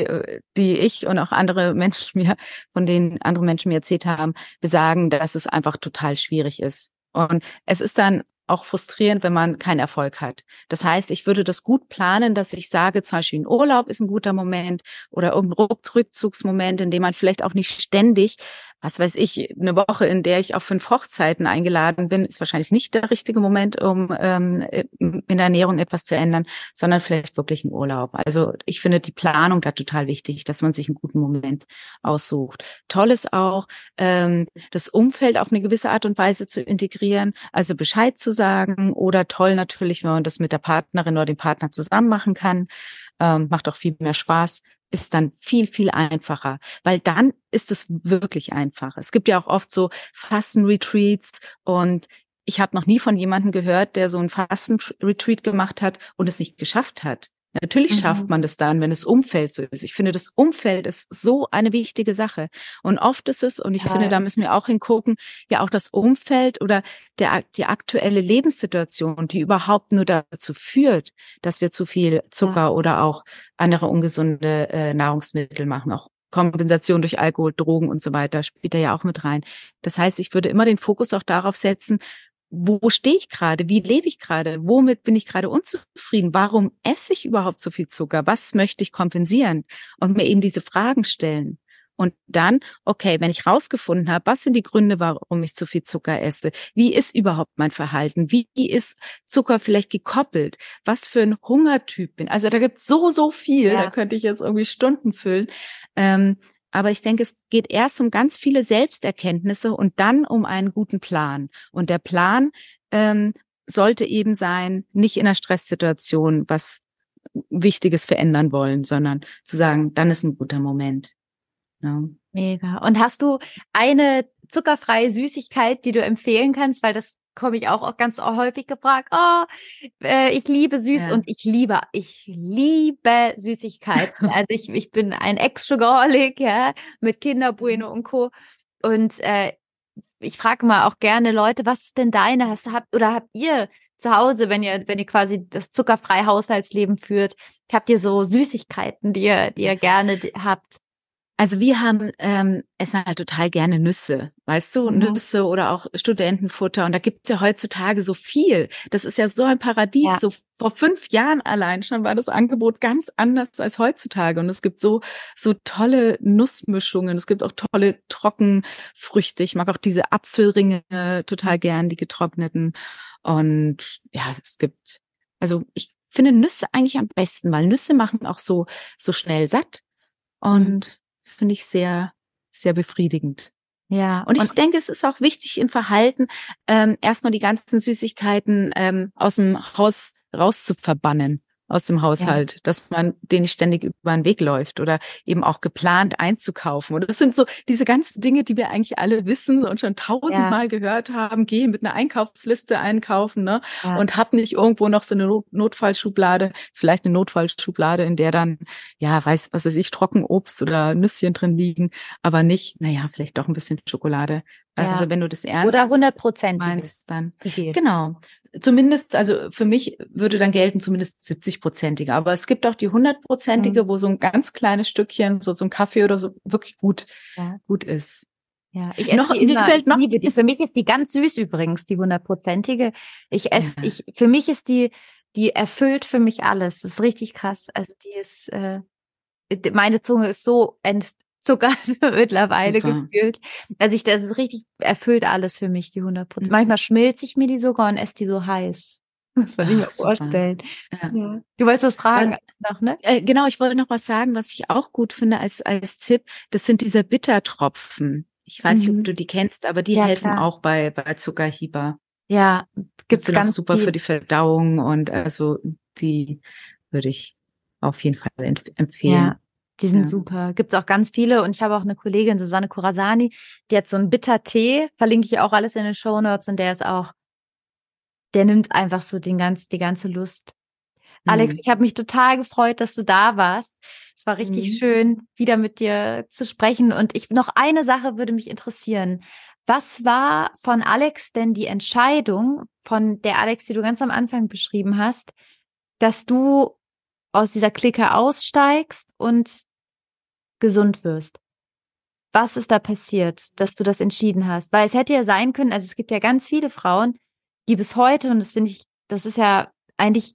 B: die ich und auch andere Menschen mir, von denen andere Menschen mir erzählt haben, besagen, dass es einfach total schwierig ist. Und es ist dann auch frustrierend, wenn man keinen Erfolg hat. Das heißt, ich würde das gut planen, dass ich sage, zum Beispiel ein Urlaub ist ein guter Moment oder irgendein Rückzugsmoment, in dem man vielleicht auch nicht ständig was weiß ich, eine Woche, in der ich auf fünf Hochzeiten eingeladen bin, ist wahrscheinlich nicht der richtige Moment, um ähm, in der Ernährung etwas zu ändern, sondern vielleicht wirklich ein Urlaub. Also ich finde die Planung da total wichtig, dass man sich einen guten Moment aussucht. Toll ist auch, ähm, das Umfeld auf eine gewisse Art und Weise zu integrieren, also Bescheid zu sagen oder toll natürlich, wenn man das mit der Partnerin oder dem Partner zusammen machen kann. Ähm, macht auch viel mehr Spaß ist dann viel, viel einfacher, weil dann ist es wirklich einfach. Es gibt ja auch oft so Fasten-Retreats und ich habe noch nie von jemandem gehört, der so ein Fasten-Retreat gemacht hat und es nicht geschafft hat. Natürlich mhm. schafft man das dann, wenn das Umfeld so ist. Ich finde, das Umfeld ist so eine wichtige Sache. Und oft ist es, und ich ja. finde, da müssen wir auch hingucken, ja auch das Umfeld oder der, die aktuelle Lebenssituation, die überhaupt nur dazu führt, dass wir zu viel Zucker ja. oder auch andere ungesunde äh, Nahrungsmittel machen, auch Kompensation durch Alkohol, Drogen und so weiter spielt da ja auch mit rein. Das heißt, ich würde immer den Fokus auch darauf setzen, wo stehe ich gerade? Wie lebe ich gerade? Womit bin ich gerade unzufrieden? Warum esse ich überhaupt so viel Zucker? Was möchte ich kompensieren? Und mir eben diese Fragen stellen. Und dann, okay, wenn ich rausgefunden habe, was sind die Gründe, warum ich zu viel Zucker esse? Wie ist überhaupt mein Verhalten? Wie ist Zucker vielleicht gekoppelt? Was für ein Hungertyp bin? Also da gibt es so, so viel. Ja. Da könnte ich jetzt irgendwie Stunden füllen. Ähm, aber ich denke, es geht erst um ganz viele Selbsterkenntnisse und dann um einen guten Plan. Und der Plan ähm, sollte eben sein, nicht in einer Stresssituation was Wichtiges verändern wollen, sondern zu sagen, dann ist ein guter Moment.
A: Ja. Mega. Und hast du eine zuckerfreie Süßigkeit, die du empfehlen kannst? Weil das komme ich auch, auch ganz häufig gefragt, oh, äh, ich liebe süß ja. und ich liebe, ich liebe Süßigkeiten. also ich, ich bin ein Ex-Sugarholic, ja, mit Kinderbueno mhm. und Co. Und äh, ich frage mal auch gerne Leute, was ist denn deine? Hast du habt oder habt ihr zu Hause, wenn ihr, wenn ihr quasi das zuckerfreie Haushaltsleben führt, habt ihr so Süßigkeiten, die ihr, die ihr gerne habt?
B: Also wir haben ähm, essen halt total gerne Nüsse, weißt du, mhm. Nüsse oder auch Studentenfutter. Und da gibt's ja heutzutage so viel. Das ist ja so ein Paradies. Ja. So vor fünf Jahren allein schon war das Angebot ganz anders als heutzutage. Und es gibt so so tolle Nussmischungen. Es gibt auch tolle Trockenfrüchte. Ich mag auch diese Apfelringe total gern, die getrockneten. Und ja, es gibt also ich finde Nüsse eigentlich am besten, weil Nüsse machen auch so so schnell satt. Und finde ich sehr, sehr befriedigend. Ja. Und ich und denke, es ist auch wichtig im Verhalten, ähm, erstmal die ganzen Süßigkeiten ähm, aus dem Haus rauszuverbannen aus dem Haushalt, ja. dass man den nicht ständig über den Weg läuft oder eben auch geplant einzukaufen. Und das sind so diese ganzen Dinge, die wir eigentlich alle wissen und schon tausendmal ja. gehört haben. Geh mit einer Einkaufsliste einkaufen, ne? Ja. Und hab nicht irgendwo noch so eine Notfallschublade, vielleicht eine Notfallschublade, in der dann, ja, weiß, was weiß ich, Trockenobst oder Nüsschen drin liegen, aber nicht, naja, vielleicht doch ein bisschen Schokolade. Also wenn du das ernst
A: oder 100 Prozent
B: meinst, dann genau zumindest, also für mich würde dann gelten zumindest 70-prozentige. Aber es gibt auch die 100-prozentige, mhm. wo so ein ganz kleines Stückchen, so, so ein Kaffee oder so wirklich gut, ja. gut ist.
A: Ja, ich esse noch, die immer, noch, liebe die. Für mich ist die ganz süß übrigens, die hundertprozentige. Ich esse, ja. ich, für mich ist die, die erfüllt für mich alles. Das ist richtig krass. Also die ist, äh, meine Zunge ist so ent, Zucker mittlerweile Super. gefühlt. Also ich, das ist richtig erfüllt alles für mich, die 100 Prozent. Mhm. Manchmal schmilzt ich mir die sogar und esse die so heiß. Das man sich mir vorstellen. Ja. Ja. Du wolltest was fragen
B: also, noch, ne? Äh, genau, ich wollte noch was sagen, was ich auch gut finde als, als Tipp. Das sind diese Bittertropfen. Ich weiß mhm. nicht, ob mhm. du die kennst, aber die ja, helfen klar. auch bei, bei Zuckerhieber.
A: Ja,
B: gibt's sind ganz super viel. für die Verdauung und also die würde ich auf jeden Fall empfehlen. Ja.
A: Die sind ja. super. Gibt's auch ganz viele. Und ich habe auch eine Kollegin, Susanne Kurasani, die hat so einen Bitter-Tee, verlinke ich auch alles in den Show Notes und der ist auch, der nimmt einfach so den ganz, die ganze Lust. Mhm. Alex, ich habe mich total gefreut, dass du da warst. Es war richtig mhm. schön, wieder mit dir zu sprechen. Und ich noch eine Sache würde mich interessieren. Was war von Alex denn die Entscheidung, von der Alex, die du ganz am Anfang beschrieben hast, dass du aus dieser Clique aussteigst und gesund wirst. Was ist da passiert, dass du das entschieden hast? Weil es hätte ja sein können, also es gibt ja ganz viele Frauen, die bis heute, und das finde ich, das ist ja eigentlich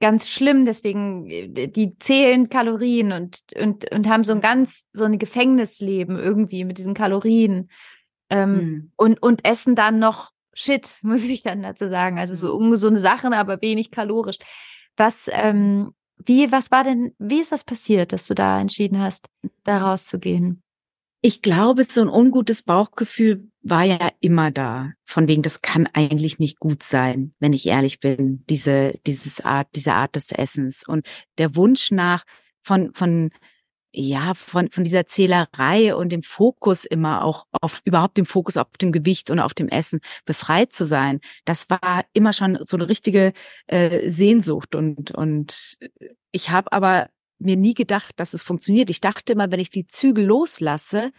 A: ganz schlimm, deswegen, äh, die zählen Kalorien und, und, und haben so ein ganz, so ein Gefängnisleben irgendwie mit diesen Kalorien ähm, mhm. und, und essen dann noch Shit, muss ich dann dazu sagen. Also so hm. ungesunde Sachen, aber wenig kalorisch. Was, ähm, wie, was war denn, wie ist das passiert, dass du da entschieden hast, da rauszugehen?
B: Ich glaube, so ein ungutes Bauchgefühl war ja immer da. Von wegen, das kann eigentlich nicht gut sein, wenn ich ehrlich bin, diese, dieses Art, diese Art des Essens. Und der Wunsch nach von, von, ja, von, von dieser Zählerei und dem Fokus immer auch auf, überhaupt dem Fokus auf dem Gewicht und auf dem Essen befreit zu sein, das war immer schon so eine richtige äh, Sehnsucht und, und ich habe aber mir nie gedacht, dass es funktioniert. Ich dachte immer, wenn ich die Zügel loslasse,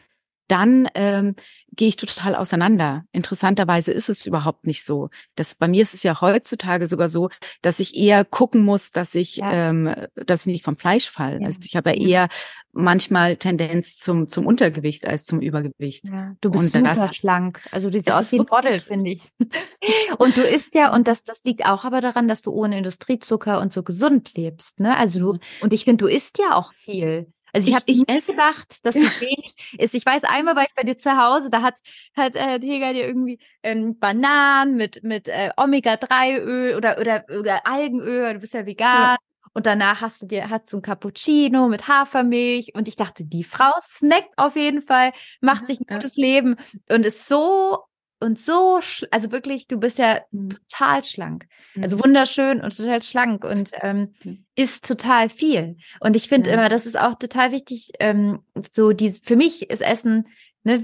B: dann ähm, gehe ich total auseinander. Interessanterweise ist es überhaupt nicht so. Das bei mir ist es ja heutzutage sogar so, dass ich eher gucken muss, dass ich, ja. ähm, dass ich nicht vom Fleisch falle. Ja. Also ich habe ja eher manchmal Tendenz zum zum Untergewicht als zum Übergewicht. Ja,
A: du bist und super das, schlank. Also du siehst aus wie ein Model, finde ich. und du isst ja und das das liegt auch aber daran, dass du ohne Industriezucker und so gesund lebst. Ne? Also du und ich finde, du isst ja auch viel. Also ich, ich habe nicht gedacht, dass du wenig isst. Ich weiß, einmal war ich bei dir zu Hause, da hat hat äh, Heger dir irgendwie ähm, Bananen mit mit äh, Omega-3-Öl oder oder oder Algenöl, du bist ja vegan. Ja. Und danach hast du dir, hat so ein Cappuccino mit Hafermilch. Und ich dachte, die Frau snackt auf jeden Fall, macht sich ein gutes. Leben und ist so und so, also wirklich, du bist ja mhm. total schlank. Also mhm. wunderschön und total schlank und ähm, mhm. ist total viel. Und ich finde ja. immer, das ist auch total wichtig, ähm, so die, für mich ist Essen, ne,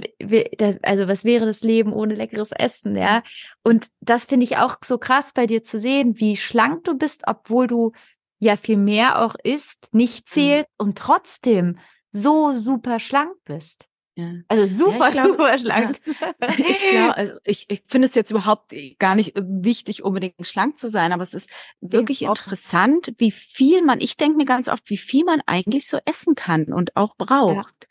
A: also was wäre das Leben ohne leckeres Essen, ja? Und das finde ich auch so krass bei dir zu sehen, wie schlank du bist, obwohl du ja viel mehr auch isst, nicht mhm. zählt mhm. und trotzdem so super schlank bist.
B: Ja. Also super, ja, glaub, super schlank. Ja. Ich glaube, also ich, ich finde es jetzt überhaupt gar nicht äh, wichtig, unbedingt schlank zu sein, aber es ist wirklich interessant, wie viel man, ich denke mir ganz oft, wie viel man eigentlich so essen kann und auch braucht.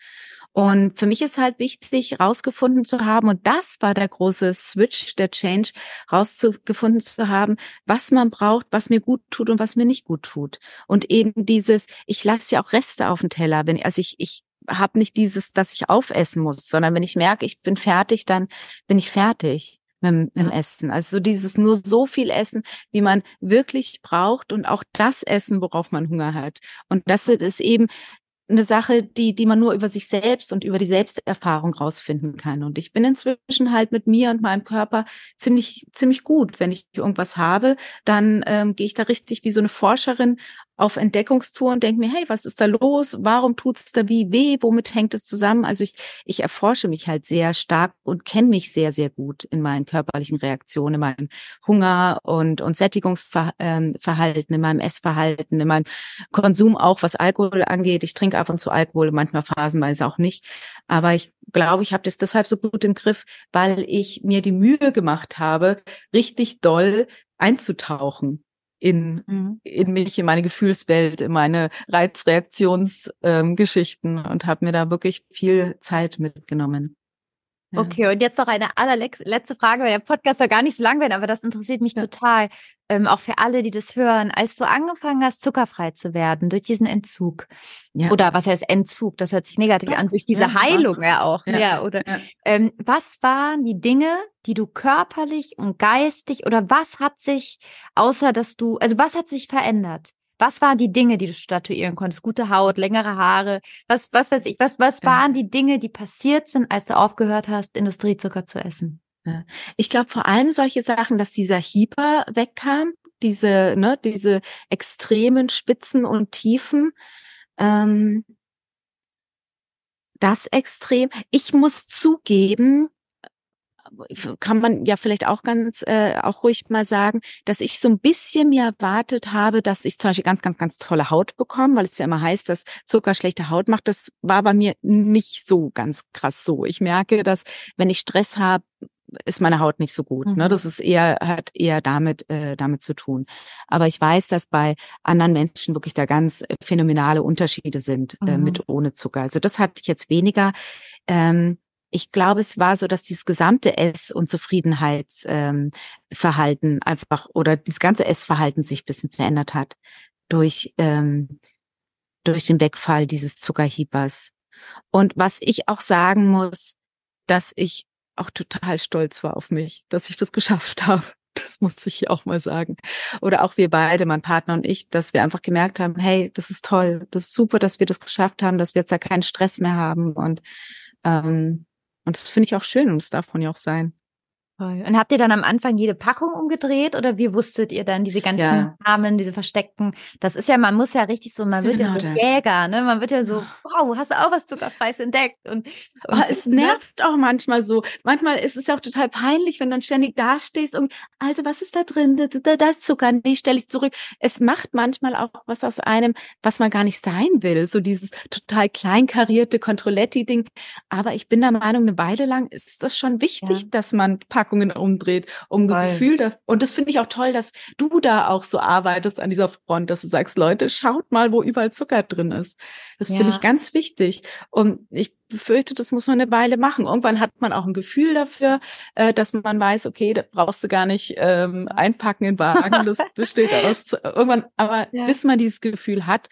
B: Und für mich ist halt wichtig, rausgefunden zu haben, und das war der große Switch, der Change, rausgefunden zu haben, was man braucht, was mir gut tut und was mir nicht gut tut. Und eben dieses, ich lasse ja auch Reste auf dem Teller, wenn, also ich, ich habe nicht dieses, dass ich aufessen muss, sondern wenn ich merke, ich bin fertig, dann bin ich fertig mit, mit dem Essen. Also so dieses nur so viel Essen, wie man wirklich braucht und auch das Essen, worauf man Hunger hat. Und das ist eben eine Sache, die, die man nur über sich selbst und über die Selbsterfahrung rausfinden kann. Und ich bin inzwischen halt mit mir und meinem Körper ziemlich, ziemlich gut. Wenn ich irgendwas habe, dann ähm, gehe ich da richtig wie so eine Forscherin auf Entdeckungstour und denke mir, hey, was ist da los? Warum tut's da wie weh? Womit hängt es zusammen? Also ich, ich erforsche mich halt sehr stark und kenne mich sehr, sehr gut in meinen körperlichen Reaktionen, in meinem Hunger und, und Sättigungsverhalten, in meinem Essverhalten, in meinem Konsum auch, was Alkohol angeht. Ich trinke ab und zu Alkohol, manchmal phasenweise auch nicht. Aber ich glaube, ich habe das deshalb so gut im Griff, weil ich mir die Mühe gemacht habe, richtig doll einzutauchen in, mhm. in mich, in meine Gefühlswelt, in meine Reizreaktionsgeschichten ähm, und habe mir da wirklich viel Zeit mitgenommen.
A: Ja. Okay, und jetzt noch eine allerletzte Frage, weil der Podcast soll gar nicht so lang werden, aber das interessiert mich ja. total. Ähm, auch für alle, die das hören. Als du angefangen hast, zuckerfrei zu werden durch diesen Entzug, ja. oder was heißt Entzug, das hört sich negativ an, durch diese Heilung ja auch, ja, oder ähm, was waren die Dinge, die du körperlich und geistig, oder was hat sich, außer dass du, also was hat sich verändert? Was waren die Dinge, die du statuieren konntest? Gute Haut, längere Haare, was, was weiß ich, was, was waren die Dinge, die passiert sind, als du aufgehört hast, Industriezucker zu essen?
B: Ich glaube vor allem solche Sachen, dass dieser Hieper wegkam, diese, ne, diese extremen Spitzen und Tiefen. Ähm, das extrem. Ich muss zugeben, kann man ja vielleicht auch ganz äh, auch ruhig mal sagen, dass ich so ein bisschen mir erwartet habe, dass ich zum Beispiel ganz, ganz, ganz tolle Haut bekomme, weil es ja immer heißt, dass Zucker schlechte Haut macht. Das war bei mir nicht so ganz krass so. Ich merke, dass wenn ich Stress habe, ist meine Haut nicht so gut. Ne? Mhm. Das ist eher, hat eher damit, äh, damit zu tun. Aber ich weiß, dass bei anderen Menschen wirklich da ganz phänomenale Unterschiede sind äh, mhm. mit ohne Zucker. Also das hatte ich jetzt weniger. Ähm, ich glaube, es war so, dass dieses gesamte Ess- und Zufriedenheitsverhalten ähm, einfach oder das ganze Essverhalten sich ein bisschen verändert hat durch, ähm, durch den Wegfall dieses Zuckerhiebers. Und was ich auch sagen muss, dass ich auch total stolz war auf mich, dass ich das geschafft habe. Das muss ich auch mal sagen. Oder auch wir beide, mein Partner und ich, dass wir einfach gemerkt haben, hey, das ist toll, das ist super, dass wir das geschafft haben, dass wir jetzt da keinen Stress mehr haben und ähm, und das finde ich auch schön und es darf von ja auch sein.
A: Und habt ihr dann am Anfang jede Packung umgedreht oder wie wusstet ihr dann diese ganzen ja. Namen, diese versteckten? Das ist ja, man muss ja richtig so, man wird genau ja so Jäger, ne? Man wird ja so, wow, hast du auch was zuckerfreies entdeckt? Und,
B: und oh, es nervt auch manchmal so. Manchmal ist es ja auch total peinlich, wenn du dann ständig dastehst und, also was ist da drin? Da ist Zucker, nee, stelle ich zurück. Es macht manchmal auch was aus einem, was man gar nicht sein will. So dieses total kleinkarierte Controletti-Ding. Aber ich bin der Meinung, eine Weile lang ist das schon wichtig, ja. dass man packt Packungen umdreht, um Voll. Gefühl da. Und das finde ich auch toll, dass du da auch so arbeitest an dieser Front, dass du sagst, Leute, schaut mal, wo überall Zucker drin ist. Das ja. finde ich ganz wichtig. Und ich befürchte, das muss man eine Weile machen. Irgendwann hat man auch ein Gefühl dafür, äh, dass man weiß, okay, da brauchst du gar nicht ähm, einpacken in Wagen. Das besteht aus irgendwann, aber ja. bis man dieses Gefühl hat,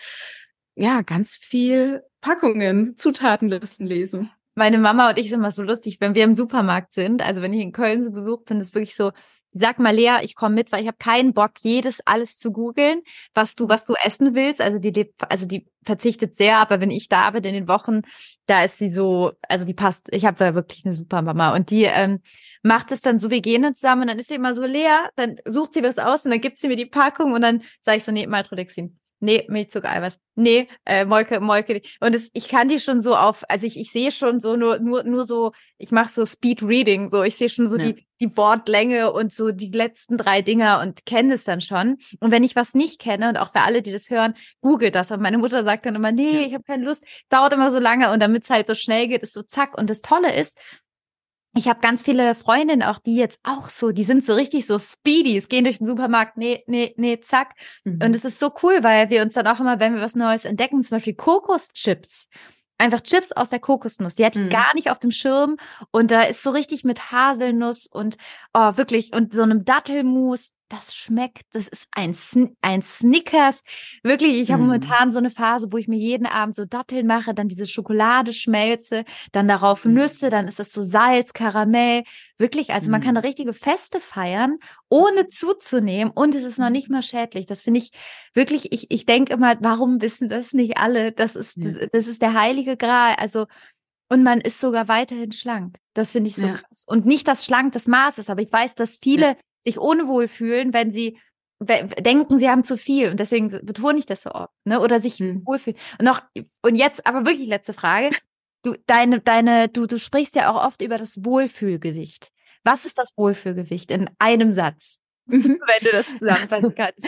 B: ja, ganz viel Packungen, Zutatenlisten lesen
A: meine Mama und ich sind immer so lustig, wenn wir im Supermarkt sind. Also wenn ich in Köln so besucht bin, ist wirklich so, sag mal Lea, ich komme mit, weil ich habe keinen Bock, jedes alles zu googeln, was du, was du essen willst. Also die, also die verzichtet sehr, aber wenn ich da arbeite in den Wochen, da ist sie so, also die passt, ich habe da wirklich eine super Mama und die ähm, macht es dann so, wir gehen dann zusammen und dann ist sie immer so leer, dann sucht sie was aus und dann gibt sie mir die Packung und dann sage ich so, nee, Maltodexin nee, Milchzucker, Eiweiß, nee, äh, Molke, Molke. Und es, ich kann die schon so auf, also ich, ich sehe schon so nur, nur, nur so, ich mache so Speed Reading, so ich sehe schon so ja. die, die Wortlänge und so die letzten drei Dinger und kenne es dann schon. Und wenn ich was nicht kenne, und auch für alle, die das hören, googelt das. Und meine Mutter sagt dann immer, nee, ja. ich habe keine Lust, dauert immer so lange und damit es halt so schnell geht, ist so zack. Und das Tolle ist, ich habe ganz viele Freundinnen auch, die jetzt auch so, die sind so richtig so speedy, es gehen durch den Supermarkt, nee, nee, nee, zack. Mhm. Und es ist so cool, weil wir uns dann auch immer, wenn wir was Neues entdecken, zum Beispiel Kokoschips, einfach Chips aus der Kokosnuss. Die hatte ich mhm. gar nicht auf dem Schirm. Und da ist so richtig mit Haselnuss und oh, wirklich und so einem Dattelmus das schmeckt, das ist ein, ein Snickers. Wirklich, ich habe mm. momentan so eine Phase, wo ich mir jeden Abend so Datteln mache, dann diese Schokolade schmelze, dann darauf mm. Nüsse, dann ist das so Salz, Karamell. Wirklich, also mm. man kann mhm. richtige Feste feiern, ohne zuzunehmen und es ist noch nicht mal schädlich. Das finde ich wirklich, ich, ich denke immer, warum wissen das nicht alle? Das ist, ja. das ist der heilige Gral. Also, und man ist sogar weiterhin schlank. Das finde ich so ja. krass. Und nicht das schlank des Maßes, aber ich weiß, dass viele ja sich unwohl fühlen, wenn sie denken, sie haben zu viel und deswegen betone ich das so oft, ne? Oder sich hm. wohlfühlen. Und noch und jetzt aber wirklich letzte Frage. Du deine deine du du sprichst ja auch oft über das Wohlfühlgewicht. Was ist das Wohlfühlgewicht in einem Satz?
B: wenn du das zusammenfassen kannst.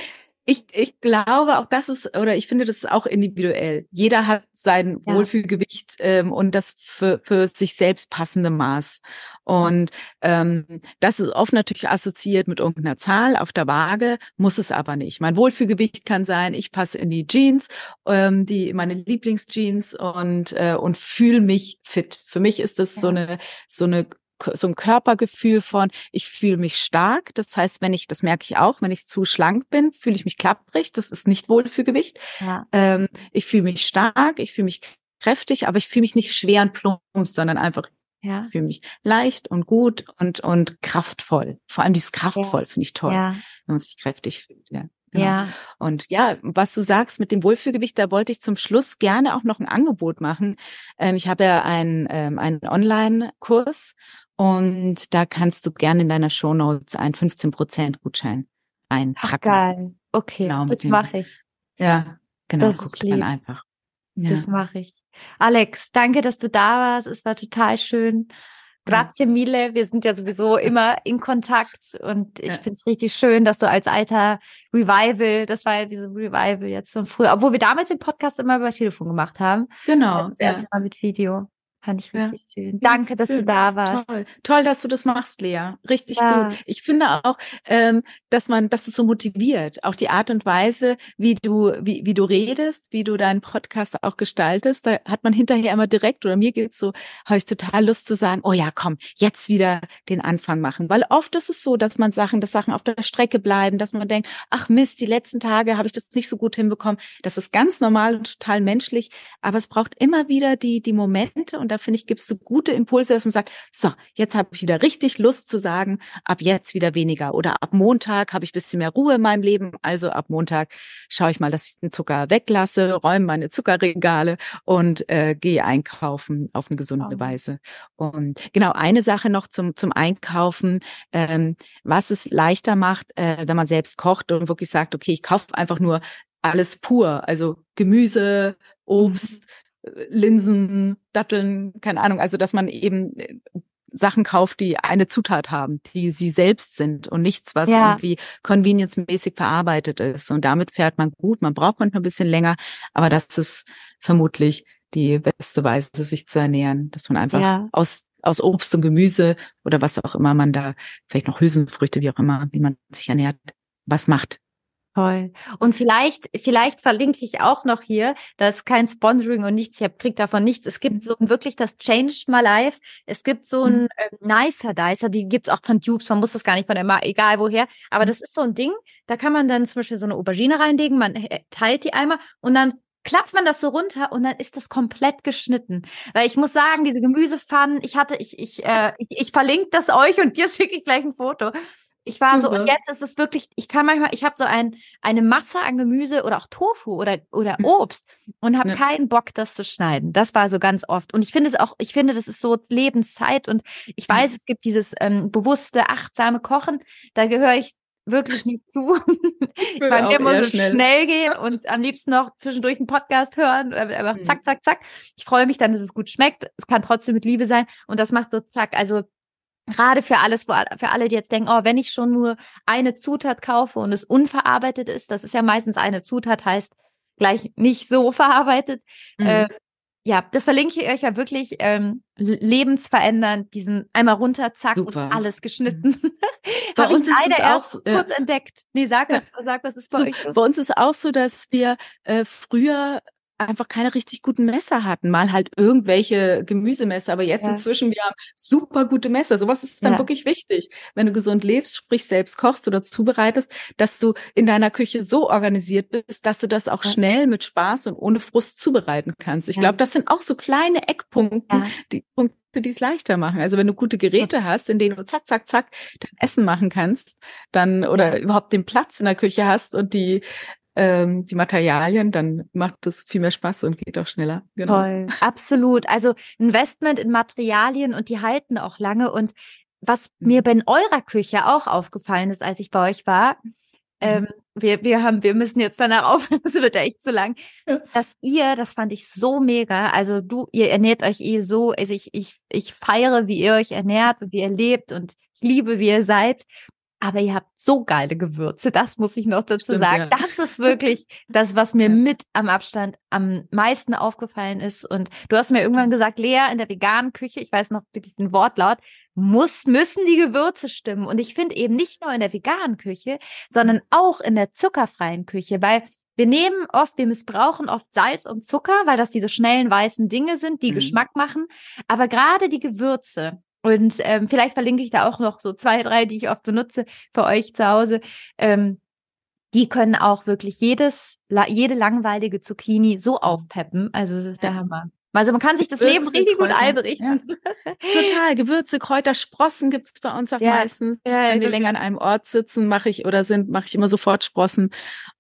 B: Ich, ich glaube, auch das ist, oder ich finde, das ist auch individuell. Jeder hat sein ja. Wohlfühlgewicht ähm, und das für, für sich selbst passende Maß. Und ähm, das ist oft natürlich assoziiert mit irgendeiner Zahl auf der Waage, muss es aber nicht. Mein Wohlfühlgewicht kann sein, ich passe in die Jeans, ähm, die meine Lieblingsjeans und äh, und fühle mich fit. Für mich ist das ja. so eine so eine so ein Körpergefühl von, ich fühle mich stark. Das heißt, wenn ich, das merke ich auch, wenn ich zu schlank bin, fühle ich mich klapprig. Das ist nicht Wohlfühlgewicht. Ja. Ähm, ich fühle mich stark, ich fühle mich kräftig, aber ich fühle mich nicht schwer und plump, sondern einfach, ja. ich fühle mich leicht und gut und, und kraftvoll. Vor allem dieses kraftvoll ja. finde ich toll, ja. wenn man sich kräftig fühlt. Ja. Genau. Ja. Und ja, was du sagst mit dem Wohlfühlgewicht, da wollte ich zum Schluss gerne auch noch ein Angebot machen. Ähm, ich habe ja einen, ähm, einen Online-Kurs und da kannst du gerne in deiner Show Notes einen 15% Gutschein einpacken. Ach,
A: geil. Okay, genau, das mache ich.
B: Ja, genau, das guck dann einfach.
A: Ja. Das mache ich. Alex, danke, dass du da warst. Es war total schön. Grazie mille. Wir sind ja sowieso immer in Kontakt und ich ja. finde es richtig schön, dass du als alter Revival, das war ja diese Revival jetzt von früher, obwohl wir damals den Podcast immer über Telefon gemacht haben.
B: Genau.
A: Das erste Mal mit Video. Fand ich richtig ja. schön. Danke, dass schön. du da warst.
B: Toll. Toll, dass du das machst, Lea. Richtig ja. gut. Ich finde auch, ähm, dass man, dass es so motiviert. Auch die Art und Weise, wie du, wie, wie du redest, wie du deinen Podcast auch gestaltest. Da hat man hinterher immer direkt, oder mir geht's so, habe ich total Lust zu sagen, oh ja, komm, jetzt wieder den Anfang machen. Weil oft ist es so, dass man Sachen, dass Sachen auf der Strecke bleiben, dass man denkt, ach Mist, die letzten Tage habe ich das nicht so gut hinbekommen. Das ist ganz normal und total menschlich. Aber es braucht immer wieder die, die Momente und da finde ich, gibst du gute Impulse, dass man sagt, so, jetzt habe ich wieder richtig Lust zu sagen, ab jetzt wieder weniger. Oder ab Montag habe ich bisschen mehr Ruhe in meinem Leben. Also ab Montag schaue ich mal, dass ich den Zucker weglasse, räume meine Zuckerregale und äh, gehe einkaufen auf eine gesunde oh. Weise. Und genau, eine Sache noch zum, zum Einkaufen, ähm, was es leichter macht, äh, wenn man selbst kocht und wirklich sagt, okay, ich kaufe einfach nur alles pur, also Gemüse, Obst, mhm. Linsen, Datteln, keine Ahnung, also dass man eben äh, Sachen kauft, die eine Zutat haben, die sie selbst sind und nichts, was ja. irgendwie convenience-mäßig verarbeitet ist. Und damit fährt man gut. Man braucht manchmal ein bisschen länger, aber das ist vermutlich die beste Weise, sich zu ernähren, dass man einfach ja. aus aus Obst und Gemüse oder was auch immer man da, vielleicht noch Hülsenfrüchte, wie auch immer, wie man sich ernährt, was macht.
A: Toll. Und vielleicht, vielleicht verlinke ich auch noch hier, das ist kein Sponsoring und nichts, ich hab, krieg davon nichts. Es gibt so ein, wirklich das Changed My Life. Es gibt so ein äh, Nicer Dicer, die gibt's auch von Tubes, man muss das gar nicht von der, egal woher. Aber mhm. das ist so ein Ding, da kann man dann zum Beispiel so eine Aubergine reinlegen, man äh, teilt die einmal und dann klappt man das so runter und dann ist das komplett geschnitten. Weil ich muss sagen, diese Gemüsepfannen, ich hatte, ich, ich, äh, ich, ich verlinke das euch und dir schicke ich gleich ein Foto. Ich war so, mhm. und jetzt ist es wirklich, ich kann manchmal, ich habe so ein, eine Masse an Gemüse oder auch Tofu oder, oder mhm. Obst und habe ja. keinen Bock, das zu schneiden. Das war so ganz oft. Und ich finde es auch, ich finde, das ist so Lebenszeit und ich weiß, mhm. es gibt dieses ähm, bewusste, achtsame Kochen. Da gehöre ich wirklich nicht zu. Bei mir muss es schnell. schnell gehen und am liebsten noch zwischendurch einen Podcast hören. Einfach mhm. zack, zack, zack. Ich freue mich dann, dass es gut schmeckt. Es kann trotzdem mit Liebe sein. Und das macht so zack. Also gerade für alles, für alle, die jetzt denken, oh, wenn ich schon nur eine Zutat kaufe und es unverarbeitet ist, das ist ja meistens eine Zutat, heißt gleich nicht so verarbeitet. Mhm. Äh, ja, das verlinke ich euch ja wirklich ähm, lebensverändernd, diesen einmal runter, zack, Super. und alles geschnitten. Mhm.
B: Bei uns ist es auch
A: kurz äh, entdeckt. Nee, sag was, sag was ist bei
B: so,
A: euch.
B: Bei uns ist auch so, dass wir äh, früher einfach keine richtig guten Messer hatten. Mal halt irgendwelche Gemüsemesser, aber jetzt ja. inzwischen, wir haben super gute Messer. Sowas ist dann ja. wirklich wichtig, wenn du gesund lebst, sprich selbst kochst oder zubereitest, dass du in deiner Küche so organisiert bist, dass du das auch ja. schnell mit Spaß und ohne Frust zubereiten kannst. Ich glaube, das sind auch so kleine Eckpunkte, die Punkte, die es leichter machen. Also wenn du gute Geräte hast, in denen du zack, zack, zack dein Essen machen kannst, dann oder überhaupt den Platz in der Küche hast und die ähm, die Materialien, dann macht es viel mehr Spaß und geht auch schneller.
A: Genau. Toll, absolut. Also Investment in Materialien und die halten auch lange. Und was mhm. mir bei eurer Küche auch aufgefallen ist, als ich bei euch war, mhm. ähm, wir, wir haben, wir müssen jetzt danach aufhören, es wird ja echt zu lang, ja. dass ihr, das fand ich so mega, also du, ihr ernährt euch eh so, also ich, ich, ich feiere, wie ihr euch ernährt und wie ihr lebt und ich liebe, wie ihr seid aber ihr habt so geile Gewürze, das muss ich noch dazu Stimmt, sagen. Ja. Das ist wirklich das, was mir ja. mit am Abstand am meisten aufgefallen ist. Und du hast mir irgendwann gesagt, Lea, in der veganen Küche, ich weiß noch wirklich den Wortlaut, muss, müssen die Gewürze stimmen. Und ich finde eben nicht nur in der veganen Küche, sondern auch in der zuckerfreien Küche, weil wir nehmen oft, wir missbrauchen oft Salz und Zucker, weil das diese schnellen weißen Dinge sind, die mhm. Geschmack machen. Aber gerade die Gewürze, und ähm, vielleicht verlinke ich da auch noch so zwei, drei, die ich oft benutze für euch zu Hause. Ähm, die können auch wirklich jedes, jede langweilige Zucchini so aufpeppen. Also es ist der ja. Hammer. Also man kann sich das Leben richtig Kräuter. gut einrichten.
B: Ja. Total. Gewürze, Kräuter, Sprossen gibt's bei uns auch ja. meistens. Ja, Wenn wir länger an einem Ort sitzen, mache ich oder sind, mache ich immer sofort Sprossen.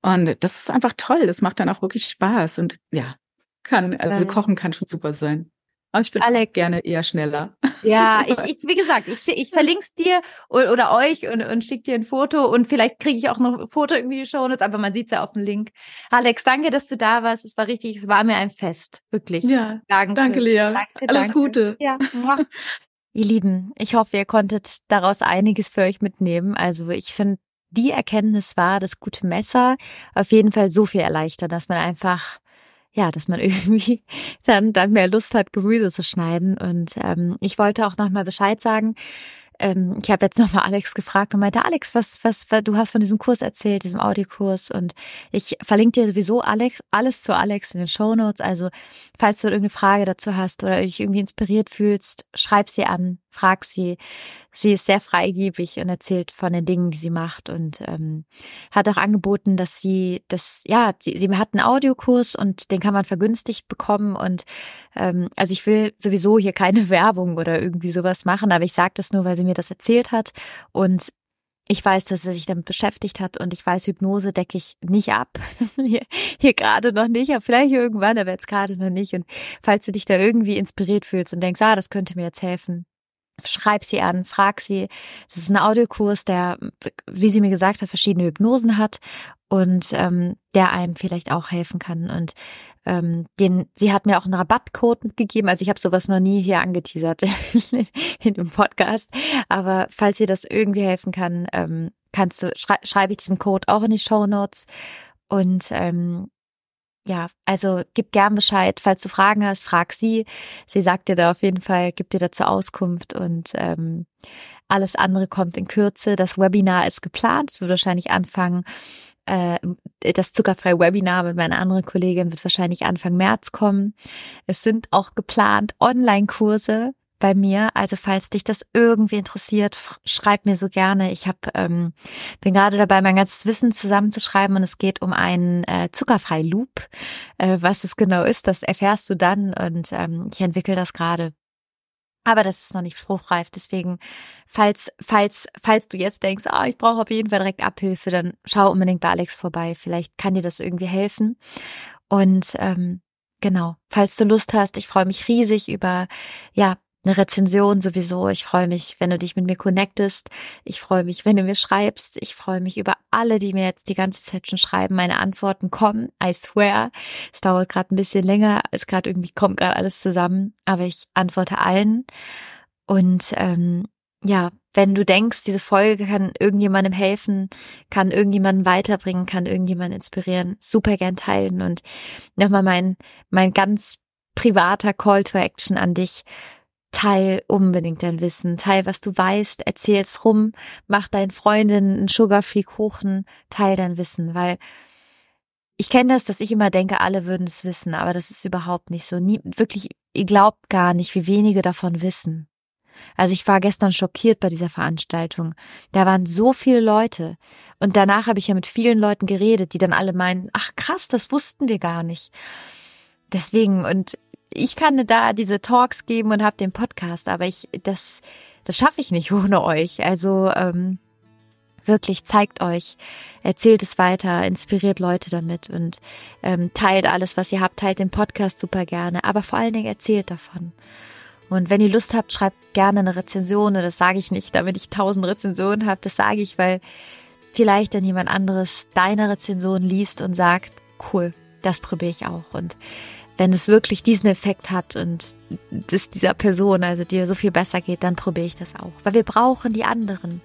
B: Und das ist einfach toll. Das macht dann auch wirklich Spaß. Und ja, kann, also kochen kann schon super sein. Aber ich bin Alec. gerne eher schneller.
A: Ja, ich, ich wie gesagt, ich, ich verlinke es dir oder, oder euch und, und schick dir ein Foto und vielleicht kriege ich auch noch ein Foto irgendwie die Show Notes, aber man sieht's ja auf dem Link. Alex, danke, dass du da warst. Es war richtig, es war mir ein Fest, wirklich.
B: Ja, danke, danke Lea. Danke, Alles danke. Gute. Ja.
A: Ihr Lieben, ich hoffe, ihr konntet daraus einiges für euch mitnehmen. Also ich finde, die Erkenntnis war, das gute Messer auf jeden Fall so viel erleichtern, dass man einfach ja, dass man irgendwie dann, dann mehr Lust hat, Gemüse zu schneiden. Und ähm, ich wollte auch nochmal Bescheid sagen. Ähm, ich habe jetzt nochmal Alex gefragt und meinte, Alex, was, was, was, du hast von diesem Kurs erzählt, diesem Audiokurs. Und ich verlinke dir sowieso Alex, alles zu Alex in den Show Notes. Also, falls du irgendeine Frage dazu hast oder dich irgendwie inspiriert fühlst, schreib sie an, frag sie. Sie ist sehr freigebig und erzählt von den Dingen, die sie macht und ähm, hat auch angeboten, dass sie das, ja, sie, sie hat einen Audiokurs und den kann man vergünstigt bekommen und ähm, also ich will sowieso hier keine Werbung oder irgendwie sowas machen, aber ich sage das nur, weil sie mir das erzählt hat und ich weiß, dass er sich damit beschäftigt hat und ich weiß, Hypnose decke ich nicht ab. hier, hier gerade noch nicht, aber vielleicht irgendwann, aber jetzt gerade noch nicht. Und falls du dich da irgendwie inspiriert fühlst und denkst, ah, das könnte mir jetzt helfen, schreib sie an, frag sie. Es ist ein Audiokurs, der, wie sie mir gesagt hat, verschiedene Hypnosen hat und ähm, der einem vielleicht auch helfen kann. Und ähm, den, sie hat mir auch einen Rabattcode mitgegeben. Also ich habe sowas noch nie hier angeteasert in dem Podcast. Aber falls ihr das irgendwie helfen kann, ähm, kannst du schrei schreibe ich diesen Code auch in die Show Notes. Und ähm, ja, also gib gern Bescheid, falls du Fragen hast, frag sie. Sie sagt dir da auf jeden Fall, gibt dir dazu Auskunft und ähm, alles andere kommt in Kürze. Das Webinar ist geplant, es wird wahrscheinlich anfangen äh, das zuckerfreie Webinar mit meiner anderen Kollegin wird wahrscheinlich Anfang März kommen. Es sind auch geplant Online-Kurse bei mir. Also falls dich das irgendwie interessiert, schreib mir so gerne. Ich hab, ähm, bin gerade dabei, mein ganzes Wissen zusammenzuschreiben und es geht um einen äh, zuckerfrei Loop. Äh, was es genau ist, das erfährst du dann und ähm, ich entwickle das gerade. Aber das ist noch nicht spruchreif. Deswegen, falls, falls, falls du jetzt denkst, ah, ich brauche auf jeden Fall direkt Abhilfe, dann schau unbedingt bei Alex vorbei. Vielleicht kann dir das irgendwie helfen. Und ähm, genau, falls du Lust hast, ich freue mich riesig über ja eine Rezension sowieso. Ich freue mich, wenn du dich mit mir connectest. Ich freue mich, wenn du mir schreibst. Ich freue mich über alle, die mir jetzt die ganze Zeit schon schreiben. Meine Antworten kommen. I swear. Es dauert gerade ein bisschen länger. Es gerade irgendwie kommt gerade alles zusammen. Aber ich antworte allen. Und ähm, ja, wenn du denkst, diese Folge kann irgendjemandem helfen, kann irgendjemanden weiterbringen, kann irgendjemanden inspirieren, super gern teilen. Und nochmal mein, mein ganz privater Call to Action an dich. Teil unbedingt dein Wissen, teil was du weißt, erzähl's rum, mach deinen Freundinnen einen Sugar-Free Kuchen, teil dein Wissen, weil ich kenne das, dass ich immer denke, alle würden es wissen, aber das ist überhaupt nicht so. Nie, wirklich, ihr glaubt gar nicht, wie wenige davon wissen. Also ich war gestern schockiert bei dieser Veranstaltung. Da waren so viele Leute. Und danach habe ich ja mit vielen Leuten geredet, die dann alle meinen, ach krass, das wussten wir gar nicht. Deswegen, und ich kann da diese Talks geben und habe den Podcast, aber ich das das schaffe ich nicht ohne euch. Also ähm, wirklich zeigt euch, erzählt es weiter, inspiriert Leute damit und ähm, teilt alles, was ihr habt, teilt den Podcast super gerne, aber vor allen Dingen erzählt davon. Und wenn ihr Lust habt, schreibt gerne eine Rezension. Das sage ich nicht, damit ich tausend Rezensionen habe. Das sage ich, weil vielleicht dann jemand anderes deine Rezension liest und sagt, cool, das probiere ich auch. Und wenn es wirklich diesen Effekt hat und es dieser Person, also dir so viel besser geht, dann probiere ich das auch. Weil wir brauchen die anderen.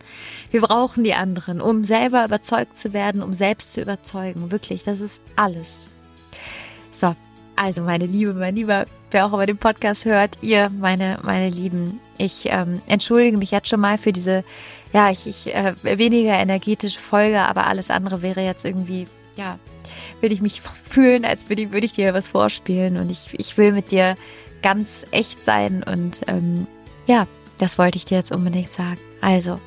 A: Wir brauchen die anderen, um selber überzeugt zu werden, um selbst zu überzeugen. Wirklich, das ist alles. So, also meine Liebe, mein Lieber, wer auch immer den Podcast hört, ihr, meine, meine Lieben, ich ähm, entschuldige mich jetzt schon mal für diese, ja, ich, ich äh, weniger energetische Folge, aber alles andere wäre jetzt irgendwie, ja, will ich mich fühlen, als würde ich, würde ich dir was vorspielen und ich, ich will mit dir ganz echt sein und ähm, ja, das wollte ich dir jetzt unbedingt sagen. Also,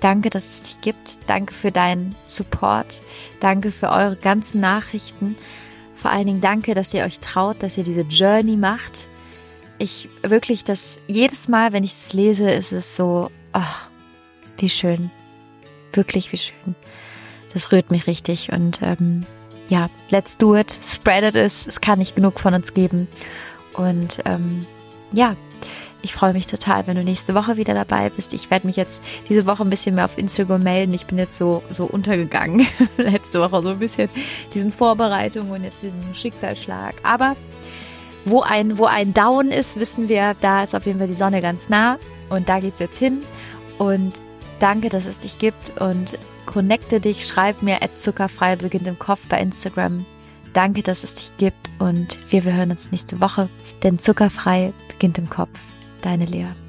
A: danke, dass es dich gibt. Danke für deinen Support. Danke für eure ganzen Nachrichten. Vor allen Dingen danke, dass ihr euch traut, dass ihr diese Journey macht. Ich wirklich, das jedes Mal, wenn ich es lese, ist es so, ach, wie schön. Wirklich, wie schön. Das rührt mich richtig und ähm, ja, let's do it, spread it is. Es kann nicht genug von uns geben. Und ähm, ja, ich freue mich total, wenn du nächste Woche wieder dabei bist. Ich werde mich jetzt diese Woche ein bisschen mehr auf Instagram melden. Ich bin jetzt so, so untergegangen. Letzte Woche so ein bisschen diesen Vorbereitungen und jetzt diesen Schicksalsschlag. Aber wo ein, wo ein Down ist, wissen wir, da ist auf jeden Fall die Sonne ganz nah. Und da geht's jetzt hin. Und danke, dass es dich gibt. Und connecte dich, schreib mir zuckerfrei beginnt im Kopf bei Instagram. Danke, dass es dich gibt und wir, wir hören uns nächste Woche, denn zuckerfrei beginnt im Kopf. Deine Lea.